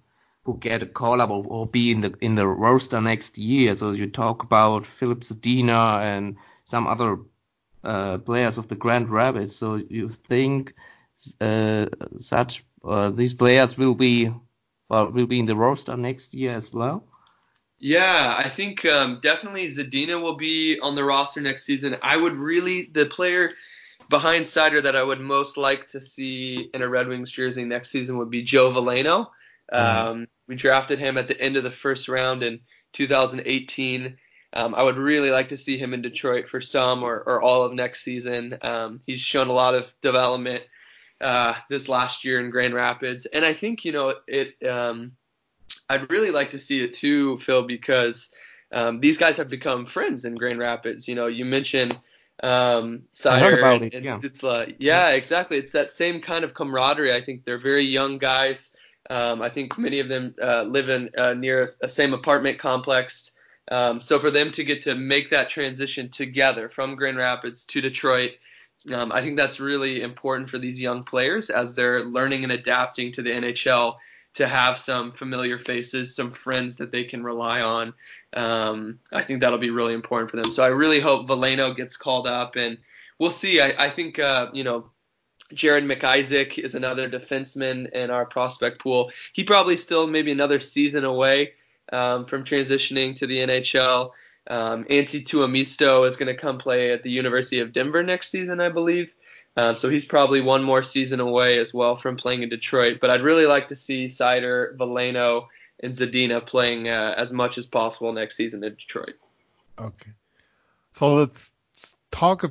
who get a call up or, or be in the in the roster next year. So you talk about Filip Zadina and some other uh, players of the Grand Rapids. So you think uh, such uh, these players will be well, will be in the roster next year as well? Yeah, I think um, definitely Zadina will be on the roster next season. I would really the player behind Seider that I would most like to see in a Red Wings jersey next season would be Joe Veleno. Um, we drafted him at the end of the first round in 2018. Um, I would really like to see him in Detroit for some or, or all of next season. Um, he's shown a lot of development uh, this last year in Grand Rapids, and I think you know it. Um, I'd really like to see it too, Phil, because um, these guys have become friends in Grand Rapids. You know, you mentioned um, Seider and, it, and yeah. Yeah, exactly. It's that same kind of camaraderie. I think they're very young guys. Um, I think many of them uh, live in uh, near a same apartment complex. Um, so for them to get to make that transition together from Grand Rapids to Detroit, um, I think that's really important for these young players as they're learning and adapting to the NHL to have some familiar faces, some friends that they can rely on. Um, I think that'll be really important for them. So I really hope Veleno gets called up, and we'll see. I, I think uh, you know. Jared McIsaac is another defenseman in our prospect pool. He probably still maybe another season away um, from transitioning to the NHL. Um, Antti Tuomisto is going to come play at the University of Denver next season, I believe. Um, so he's probably one more season away as well from playing in Detroit. But I'd really like to see Seider, Veleno, and Zadina playing uh, as much as possible next season in Detroit. Okay. So let's talk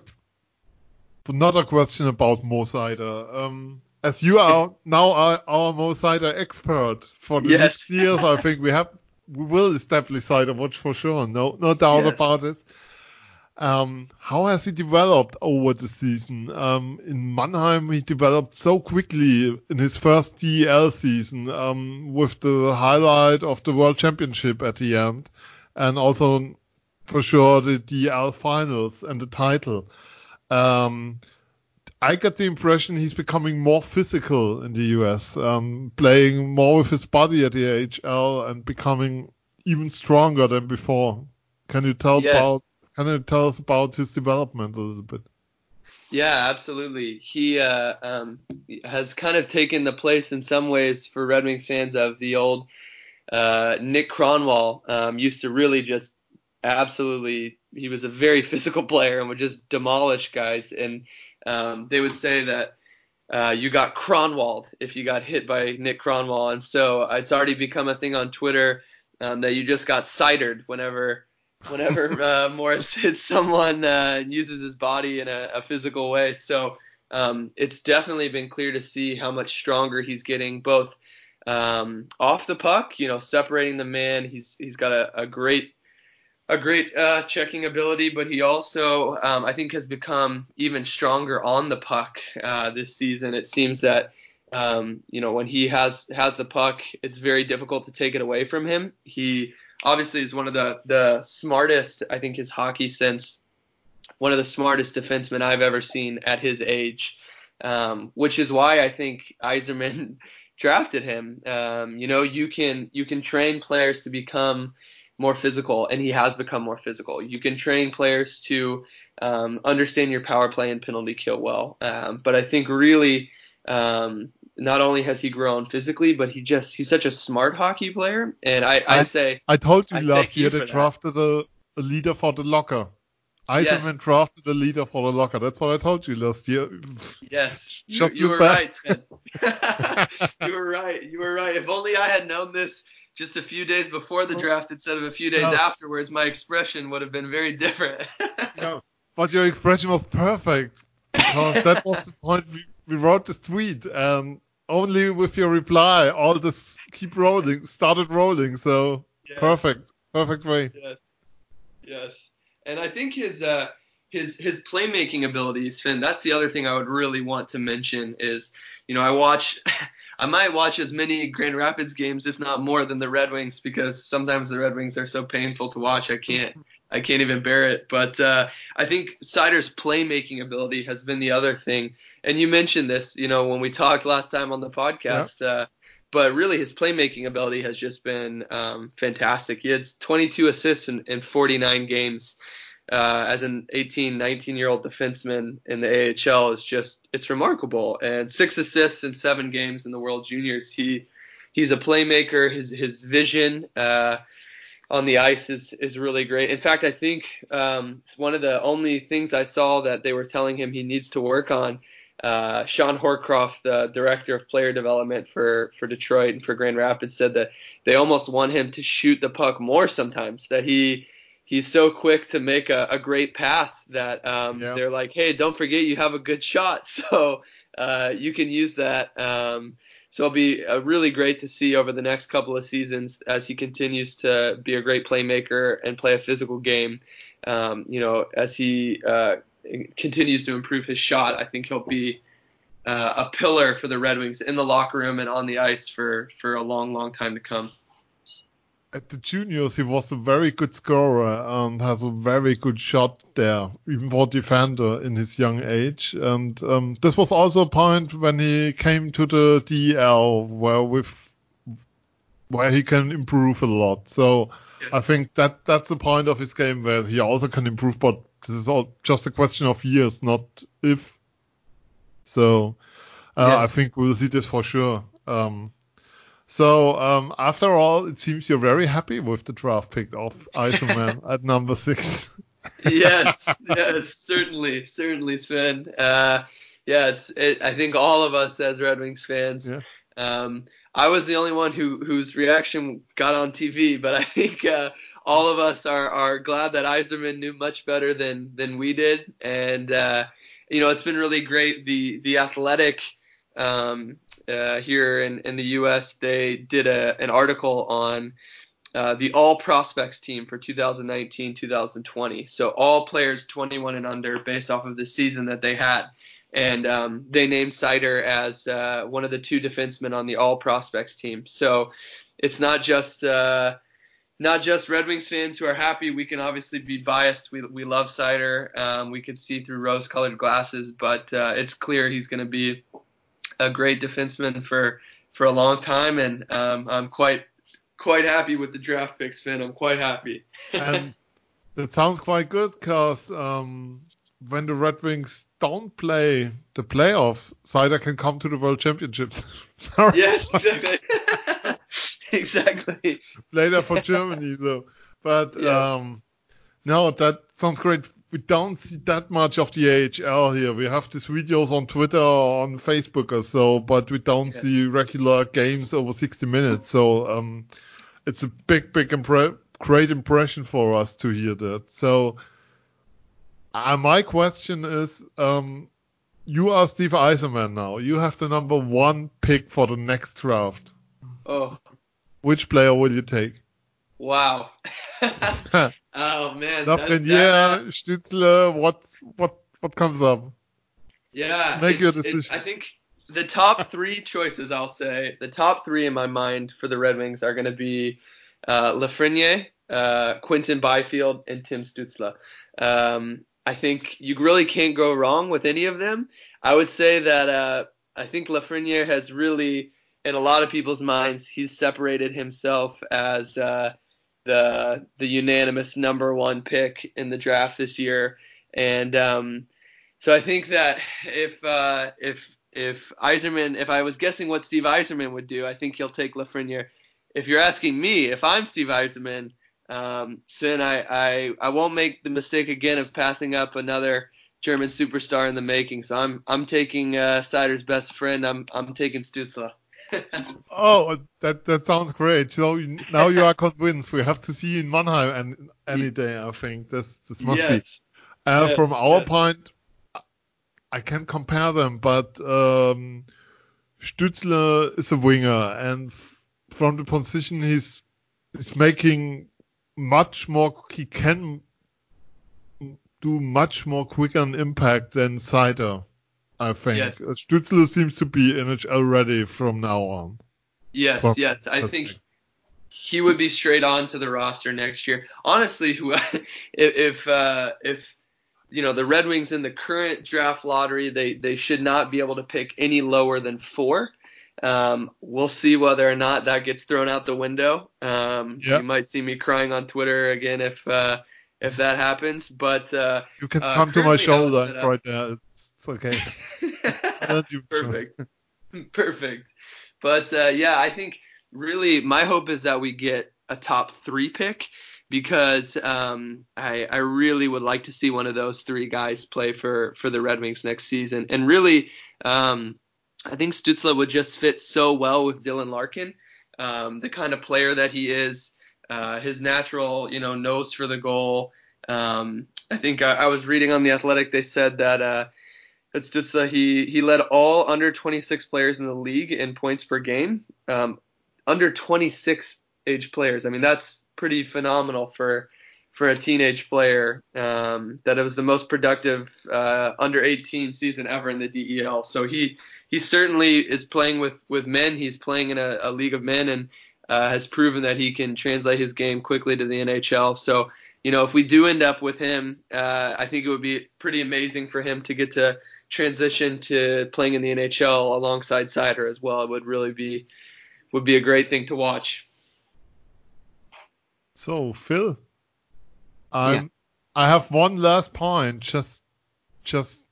another question about Mo Seider. Um, as you are [laughs] now our, our Mo Seider expert for the Yes. next years, I think we have we will establish Seider watch for sure. No, no doubt Yes. about it. Um, how has he developed over the season? Um, in Mannheim, he developed so quickly in his first DEL season, um, with the highlight of the World Championship at the end, and also for sure the DEL finals and the title. Um, I get the impression he's becoming more physical in the US, um, playing more with his body at the AHL and becoming even stronger than before. Can you tell Yes. about? Can you tell us about his development a little bit? Yeah, absolutely. He uh, um, has kind of taken the place in some ways for Red Wings fans of the old uh, Nick Kronwall. Um, used to really just absolutely. He was a very [laughs] physical player and would just demolish guys. And um, they would say that uh, you got Kronwalled if you got hit by Nick Kronwall. And so it's already become a thing on Twitter um, that you just got Seidered whenever whenever [laughs] uh, Morris [laughs] hits someone uh, and uses his body in a, a physical way. So um, it's definitely been clear to see how much stronger he's getting, both um, off the puck, you know, separating the man. He's he's got a, a great a great uh, checking ability, but he also um, I think has become even stronger on the puck uh, this season. It seems that. Um, you know, when he has has the puck, it's very difficult to take it away from him. He obviously is one of the the smartest. I think his hockey sense, one of the smartest defensemen I've ever seen at his age, um, which is why I think Yzerman [laughs] drafted him. Um, you know, you can you can train players to become more physical, and he has become more physical. You can train players to um, understand your power play and penalty kill well. Um, but I think really. Um, not only has he grown physically, but he just he's such a smart hockey player. And I, I, I- say I told you I last year they drafted a, a leader for the locker. Eisenman Yes. drafted the leader for the locker. That's what I told you last year. Yes, [laughs] you, you were back. right, Sven. [laughs] [laughs] you were right. You were right. If only I had known this just a few days before the draft instead of a few days No. afterwards, my expression would have been very different. [laughs] No, but your expression was perfect because that was the point we, we wrote this tweet. Um, only with your reply, all this keep rolling, started rolling. So Yes. perfect, perfect way. Yes. Yes. And I think his uh his his playmaking abilities, Finn, that's the other thing I would really want to mention is, you know, I watch [laughs] I might watch as many Grand Rapids games, if not more, than the Red Wings because sometimes the Red Wings are so painful to watch I can't I can't even bear it. But uh, I think Seider's playmaking ability has been the other thing. And you mentioned this, you know, when we talked last time on the podcast. Uh, but really, his playmaking ability has just been um, fantastic. He had 22 assists in, in 49 games uh, as an 18, 19 year old defenseman in the AHL. is just it's remarkable. And six assists in seven games in the World Juniors. He he's a playmaker. His his vision. Uh, on the ice is is really great. In fact, I think um, it's one of the only things I saw that they were telling him he needs to work on. Uh, Shawn Horcoff, the director of player development for for Detroit and for Grand Rapids, said that they almost want him to shoot the puck more sometimes. That he he's so quick to make a, a great pass that um, Yeah. they're like, hey, don't forget you have a good shot, [laughs] so uh, you can use that. Um, so it'll be uh, really great to see over the next couple of seasons as he continues to be a great playmaker and play a physical game. Um, you know, as he uh, continues to improve his shot, I think he'll be uh, a pillar for the Red Wings in the locker room and on the ice for, for a long, long time to come. At the juniors, he was a very good scorer and has a very good shot there, even for defender in his young age. And um, this was also a point when he came to the DEL, where with where he can improve a lot. So. I think that that's the point of his game where he also can improve, but this is all just a question of years, not if. So uh, I think we'll see this for sure. Um, so um, after all, it seems you're very happy with the draft pick of Eisenman [laughs] at number six. yes, [laughs] yes, certainly, certainly, Sven. Uh, yeah, it's. It, I think all of us as Red Wings fans. Yeah. Um, I was the only one who whose reaction got on TV, but I think uh, all of us are are glad that Yzerman knew much better than than we did, and uh, you know it's been really great. The the athletic. Um, uh, here in, in the U.S., they did a, an article on uh, the all prospects team for 2019-2020. So all players 21 and under based off of the season that they had. And um, they named Seider as uh, one of the two defensemen on the all prospects team. So it's not just uh, not just Red Wings fans who are happy. We can obviously be biased. We, we love Seider. Um, we could see through rose colored glasses, but uh, it's clear he's going to be a great defenseman for for a long time. And um, I'm quite quite happy with the draft picks, Finn. I'm quite happy. [laughs] and that sounds quite good because um, when the Red Wings don't play the playoffs, Seider can come to the World Championships. [laughs] Sorry. yes, exactly. [laughs] exactly. play there for Germany. though. but Yes. um, no, that sounds great. We don't see that much of the AHL here. We have these videos on Twitter or on Facebook or so, but we don't Yeah. see regular games over 60 minutes. So um, it's a big, big, impre- great impression for us to hear that. So uh, my question is, um, you are Steve Yzerman now. You have the number one pick for the next draft. Oh, Which player will you take? Wow. [laughs] oh man. that- Lafreniere, that- Stützle, what what what comes up? Yeah, Make your decision. I think the top [laughs] three choices, I'll say, the top three in my mind for the Red Wings are going to be uh, Lafreniere, uh, Quinton Byfield, and Tim Stützle. Um, I think you really can't go wrong with any of them. I would say that uh, I think Lafreniere has really, in a lot of people's minds, he's separated himself as uh, the the unanimous number one pick in the draft this year, and um, so I think that if uh, if if Yzerman, if I was guessing what Steve Yzerman would do, I think he'll take Lafreniere. If you're asking me, if I'm Steve Yzerman, um, Sven, I, I I won't make the mistake again of passing up another German superstar in the making. So I'm I'm taking uh, Seider's best friend. I'm I'm taking Stützle. Oh, that that sounds great. So now you are convinced. We have to see you in Mannheim and any day. I think this this must yes. be. Uh, Yes, from our yes. point, I can compare them, but um, Stützle is a winger, and from the position he's he's making much more. He can do much more quicker an impact than Seider. I think Yes. Uh, Stützle seems to be NHL ready from now on. Yes, Well, yes. I think he would be straight on to the roster next year. Honestly, [laughs] if if, uh, if you know the Red Wings in the current draft lottery, they they should not be able to pick any lower than four. Um, we'll see whether or not that gets thrown out the window. Um, Yeah. You might see me crying on Twitter again if uh, if that happens. But uh, You can Uh, come to my shoulder right there. It's, okay. [laughs] Perfect. [laughs] Perfect. But uh, yeah, I think really my hope is that we get a top three pick because um, I, I really would like to see one of those three guys play for, for the Red Wings next season. And really, um, I think Stützle would just fit so well with Dylan Larkin, um, the kind of player that he is, uh, his natural, you know, nose for the goal. Um, I think I, I was reading on the Athletic. They said that uh, that Stützle he he led all under 26 players in the league in points per game. Um, under 26 age players. I mean that's pretty phenomenal for for a teenage player. Um, that it was the most productive uh, under 18 season ever in the DEL. So he he certainly is playing with with men. He's playing in a, a league of men and uh, has proven that he can translate his game quickly to the NHL. So you know, if we do end up with him, uh, I think it would be pretty amazing for him to get to transition to playing in the NHL alongside Seider as well. It would really be would be a great thing to watch. So Phil, I'm, I have one last point, just just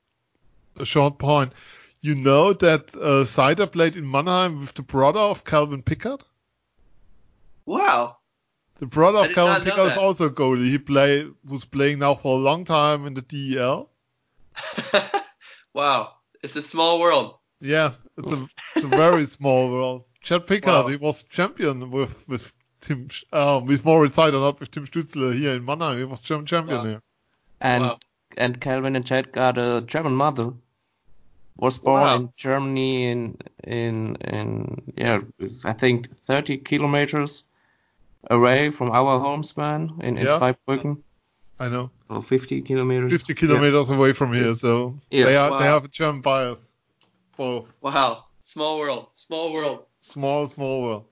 a short point. You know that uh, Seider played in Mannheim with the brother of Calvin Pickard. Wow. The brother of did Calvin Pickard is also a goalie. He play was playing now for a long time in the DEL. [laughs] wow. It's a small world. Yeah, it's a, it's a very small world. Chad Pickard, Wow. he was champion with with Tim, Sch- uh, with Moritz Seider, not with Tim Stützle here in Mannheim. He was German champion Wow. here. And Wow. and Calvin and Chad got a German mother. Was born Wow. in Germany in in in yeah I think 30 kilometers away from our home span in, in Yeah. Zweibrücken I know. or 50 kilometers. 50 kilometers away from here, so Yeah. they are they Wow. have a German bias for Wow. Small world. Small world. small small world.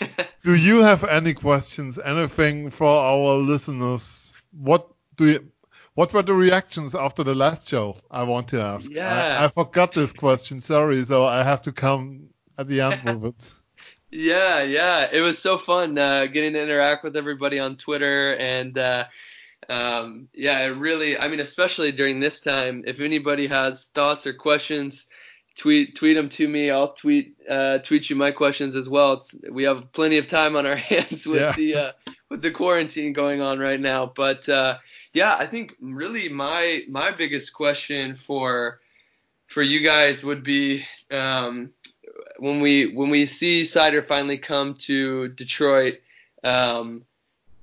[laughs] Do you have any questions, anything for our listeners? What do you what were the reactions after the last show? I want to ask. Yeah. I, I forgot this question. Sorry, so I have to come at the end with it. [laughs] Yeah, yeah. It was so fun uh, getting to interact with everybody on Twitter and uh, um, yeah, it really. I mean, especially during this time, if anybody has thoughts or questions, tweet tweet them to me. I'll tweet uh, tweet you my questions as well. It's, we have plenty of time on our [laughs] hands with Yeah. the uh, with the quarantine going on right now. But uh, yeah, I think really my my biggest question for for you guys would be um, when we when we see Seider finally come to Detroit, um,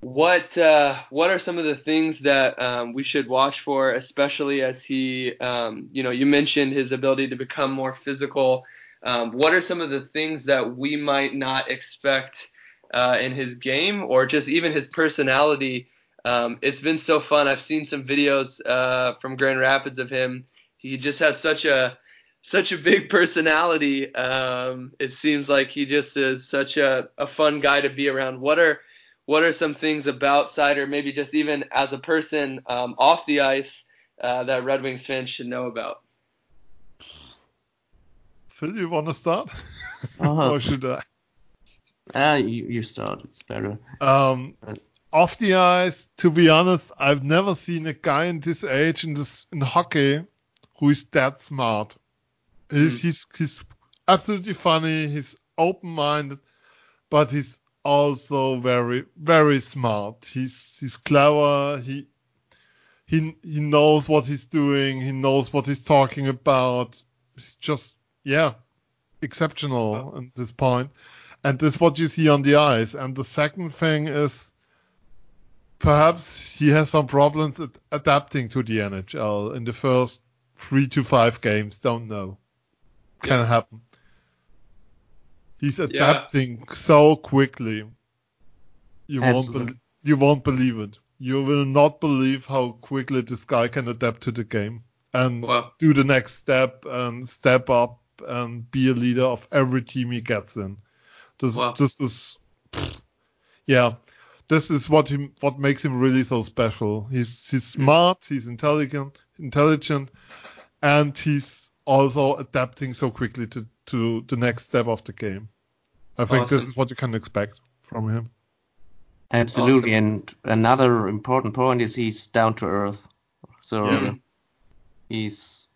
what uh, what are some of the things that um, we should watch for, especially as he, um, you know, you mentioned his ability to become more physical. Um, what are some of the things that we might not expect uh, in his game, or just even his personality? Um, it's been so fun. I've seen some videos uh, from Grand Rapids of him. He just has such a such a big personality. Um, it seems like he just is such a, a fun guy to be around. What are what are some things about Seider, maybe just even as a person um, off the ice, uh, that Red Wings fans should know about? Phil, you want to start? Uh-huh. [laughs] or should I? Ah, you, you start. It's better. Um, off the ice, to be honest, I've never seen a guy in this age in this in hockey who is that smart. He's, Mm. he's he's absolutely funny. He's open-minded, but he's also very very smart. He's he's clever. He he he knows what he's doing. He knows what he's talking about. He's just yeah, exceptional at this point. And this is what you see on the ice. And the second thing is perhaps he has some problems at adapting to the NHL in the first three to five games. Don't know. Can Yeah. happen. He's adapting so quickly. You won't Absolutely. bel you won't believe it. You will not believe how quickly this guy can adapt to the game and Wow. do the next step and step up and be a leader of every team he gets in. This Wow. this is yeah. This is what him what makes him really so special. He's he's hmm. smart, he's intelligent intelligent and he's also adapting so quickly to, to the next step of the game. I think this is what you can expect from him. Absolutely. And another important point is he's down to earth. So Yeah. he's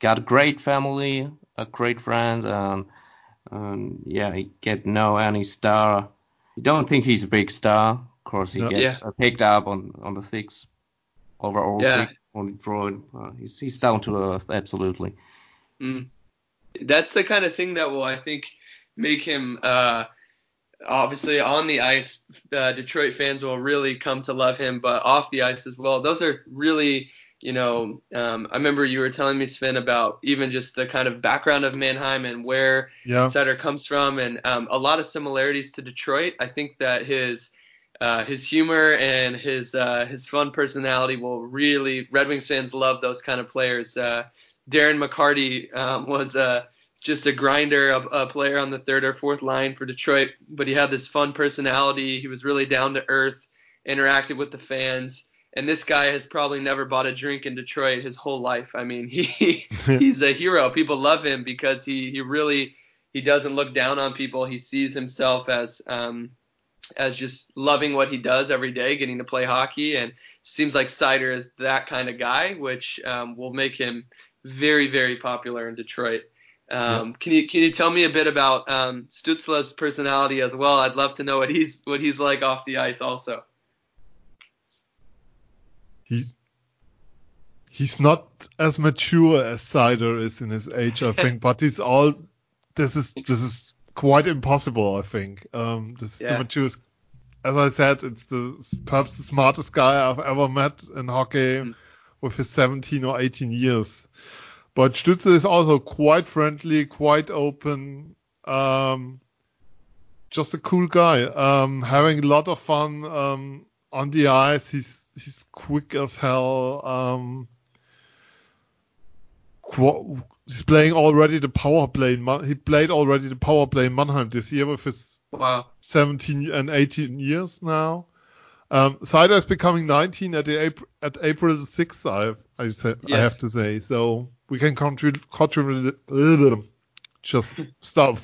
got a great family, a great friends, and, and yeah, he get no any star. You don't think he's a big star. Of course, he No. get Yeah. uh, picked up on on the six overall Yeah. pick on Detroit. Uh, he's he's down to earth. Absolutely. Mm. That's the kind of thing that will, I think, make him. Uh, obviously, on the ice, uh, Detroit fans will really come to love him, but off the ice as well. Those are really, you know, um, I remember you were telling me, Sven, about even just the kind of background of Mannheim and where Yeah. Sutter comes from, and um, a lot of similarities to Detroit. I think that his uh, his humor and his uh, his fun personality will really Red Wings fans love those kind of players. Uh, Darren McCarty um, was uh, just a grinder, a, a player on the third or fourth line for Detroit, but he had this fun personality. He was really down to earth, interacted with the fans. And this guy has probably never bought a drink in Detroit his whole life. I mean, [laughs] he [laughs] he's a hero. People love him because he he really he doesn't look down on people. He sees himself as um, as just loving what he does every day, getting to play hockey, and seems like Seider is that kind of guy, which um, will make him very very popular in Detroit. Um, Can you can you tell me a bit about um, Stützle's personality as well? I'd love to know what he's what he's like off the ice also. He he's not as mature as Seider is in his age, I think, but he's all this is this is quite impossible, I think. Um this is Yeah. maturest as I said, it's the perhaps the smartest guy I've ever met in hockey Mm. with his 17 or 18 years. But Stützle is also quite friendly, quite open, um, just a cool guy. Um, having a lot of fun um, on the ice. He's he's quick as hell. Um, he's playing already the power play. in he played already the power play in Mannheim this year with his Wow. 17 and 18 years now. Um, Seider is becoming 19 at the April, at April 6th. I I, say, I have to say. So we can contribute contribute just stop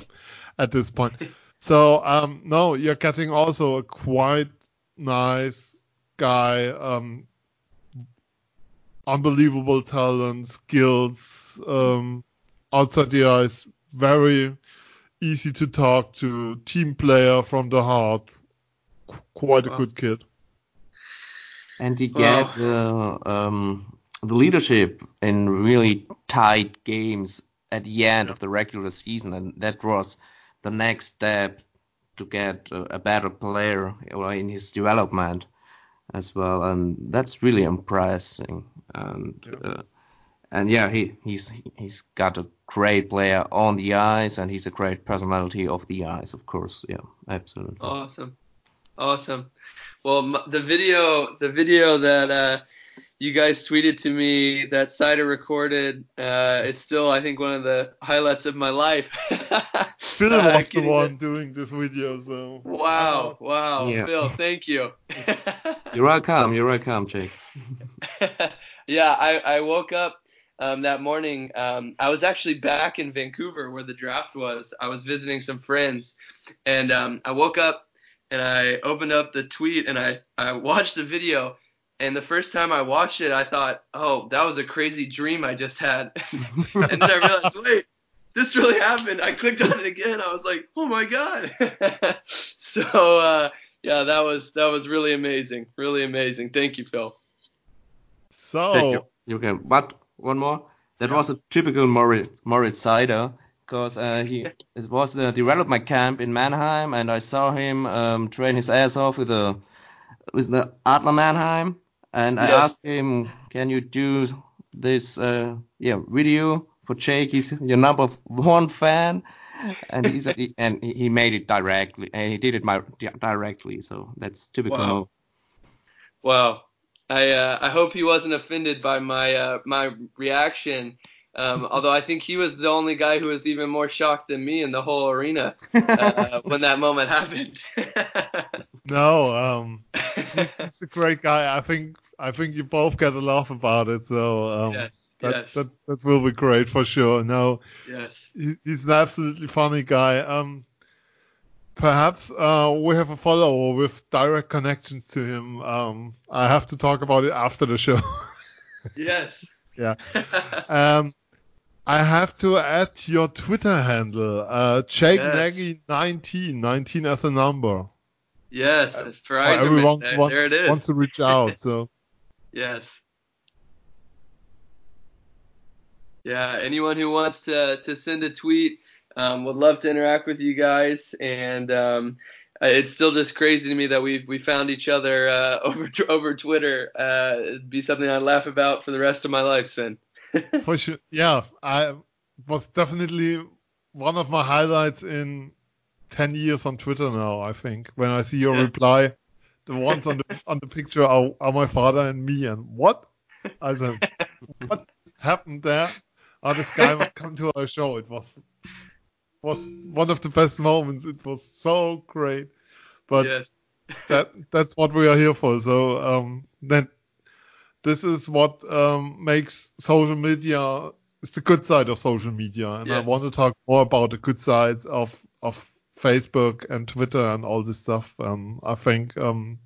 at this point. [laughs] So um, no, you're getting also a quite nice guy. Um, unbelievable talent, skills. Um, outside the ice, very easy to talk to, team player from the heart. Qu- Quite a Wow. good kid. And he Wow. get the um, the leadership in really tight games at the end of the regular season, and that was the next step to get a, a better player in his development as well, and that's really impressive. And uh, and yeah, he he's he's got a great player on the ice, and he's a great personality of the ice, of course. Yeah, absolutely. Awesome, awesome. Well, the video, the video that uh, you guys tweeted to me that Seider recorded, uh, it's still, I think, one of the highlights of my life. [laughs] Phil Uh, was the getting one doing this video, so Wow, wow, Yeah. Phil, thank you. You're welcome. You're welcome, Jake. [laughs] yeah, I, I woke up um, that morning. Um, I was actually back in Vancouver where the draft was. I was visiting some friends, and um, I woke up and I opened up the tweet and I, I watched the video. And the first time I watched it, I thought, oh, that was a crazy dream I just had. [laughs] and then I realized, wait, this really happened. I clicked on it again. I was like, oh my god. [laughs] so uh, yeah, that was that was really amazing, really amazing. Thank you, Phil. So Thank you. You can. One more. That was a typical Moritz, Moritz Seider because uh, he it was the development camp in Mannheim, and I saw him um, train his ass off with the with the Adler Mannheim, and I asked him, "Can you do this uh, yeah video for Jake? He's your number one fan." And he and he he made it directly, and he did it my, directly. So that's typical. Wow. Wow. I uh, I hope he wasn't offended by my uh, my reaction. Um, [laughs] although I think he was the only guy who was even more shocked than me in the whole arena [laughs] uh, when that moment happened. [laughs] no, um, he's, he's a great guy. I think I think you both get a laugh about it. So um, yes. that, yes. that that will be great for sure. No, yes. he, he's an absolutely funny guy. Um, perhaps uh, we have a follower with direct connections to him. Um, I have to talk about it after the show. [laughs] Yes. Yeah. [laughs] um, I have to add your Twitter handle, uh, Jake Yes. Nagy 19, 19 as a number. yes. Uh, everyone There, wants, there it is. wants to reach [laughs] out. So Yes. Yeah, anyone who wants to to send a tweet um, would love to interact with you guys, and um, uh, it's still just crazy to me that we we found each other uh, [laughs] over over Twitter. Uh, it'd be something I'd laugh about for the rest of my life, Sven. [laughs] for sure, yeah, I was definitely one of my highlights in 10 years on Twitter now. I think when I see your Yeah. reply, the [laughs] ones on the on the picture are, are my father and me. And what? I said, what happened there? Oh, this guy must come to our show. It was was one of the best moments. It was so great. But yes. [laughs] that that's what we are here for. So um, then this is what um, makes social media. It's the good side of social media, and I want to talk more about the good sides of of Facebook and Twitter and all this stuff. Um, I think um,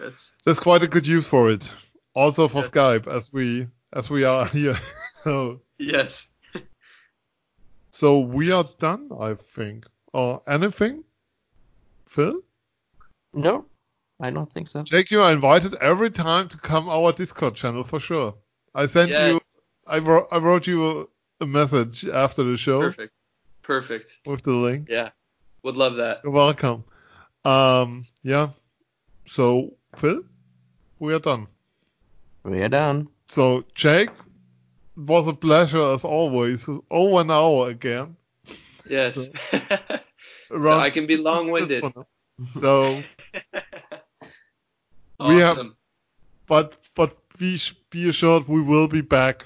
yes. there's quite a good use for it, also for Yes. Skype as we as we are [laughs] here. so Yes. So we are done, I think. Or anything, Phil? No, I don't think so. Jake, you are invited every time to come our Discord channel for sure. I sent Yeah. you, I wrote, I wrote you a, a message after the show Perfect. Perfect. with the link. Yeah. Would love that. You're welcome. Um, yeah. So Phil, we are done. We are done. So Jake, it was a pleasure as always. Over an hour again. Yes. So- [laughs] so I can be long-winded. So, [laughs] We have- awesome. but but be be assured we will be back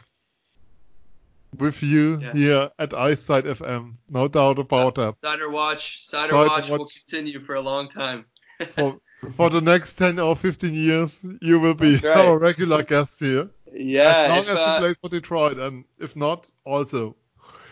with you Yeah. here at Eiszeit FM. No doubt about that. Seider Watch, Seider Seider Watch will continue for a long time. For [laughs] for the next 10 or 15 years, you will be right. our regular guest here. Yeah, as long if, as uh, you play for Detroit, and if not, also.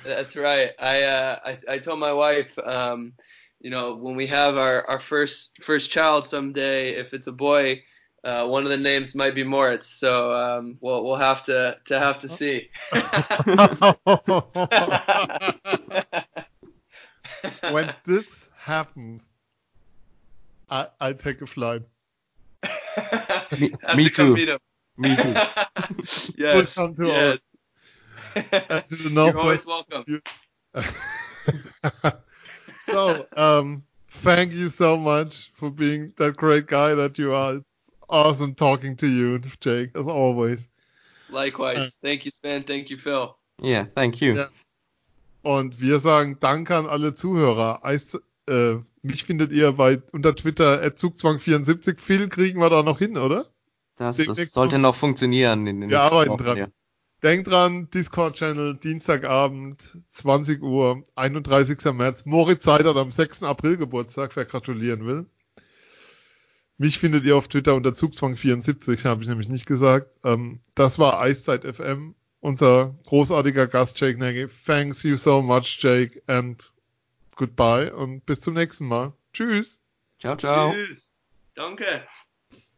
that's right. I, uh, I I told my wife, um, you know, when we have our, our first first child someday, if it's a boy, uh, one of the names might be Moritz. So um, we'll we'll have to to have to see. [laughs] when [laughs] this happens, I I take a flight. [laughs] Me- me to come too. Me too. [laughs] yes. come to yes. [laughs] to [laughs] the You're always welcome. so, um, thank you so much for being that great guy that you are. It's awesome talking to you, Jake, as always. Likewise. Uh, Thank you, Sven. Thank you, Phil. Yeah, thank you. Ja. Und wir sagen Danke an alle Zuhörer. Eis, äh, mich findet ihr bei unter Twitter Zugzwang74. Viel kriegen wir da noch hin, oder? Das, das sollte noch funktionieren in den Wir nächsten arbeiten Wochen, dran. Ja. Denkt dran, Discord-Channel, Dienstagabend, 20 Uhr, 31. März. Moritz Seid hat am 6. April Geburtstag, wer gratulieren will. Mich findet ihr auf Twitter unter Zugzwang74, habe ich nämlich nicht gesagt. Ähm, das war Eiszeit FM, unser großartiger Gast Jake Nagy. Thanks you so much, Jake, and goodbye und bis zum nächsten Mal. Tschüss. Ciao, ciao. Tschüss. Danke.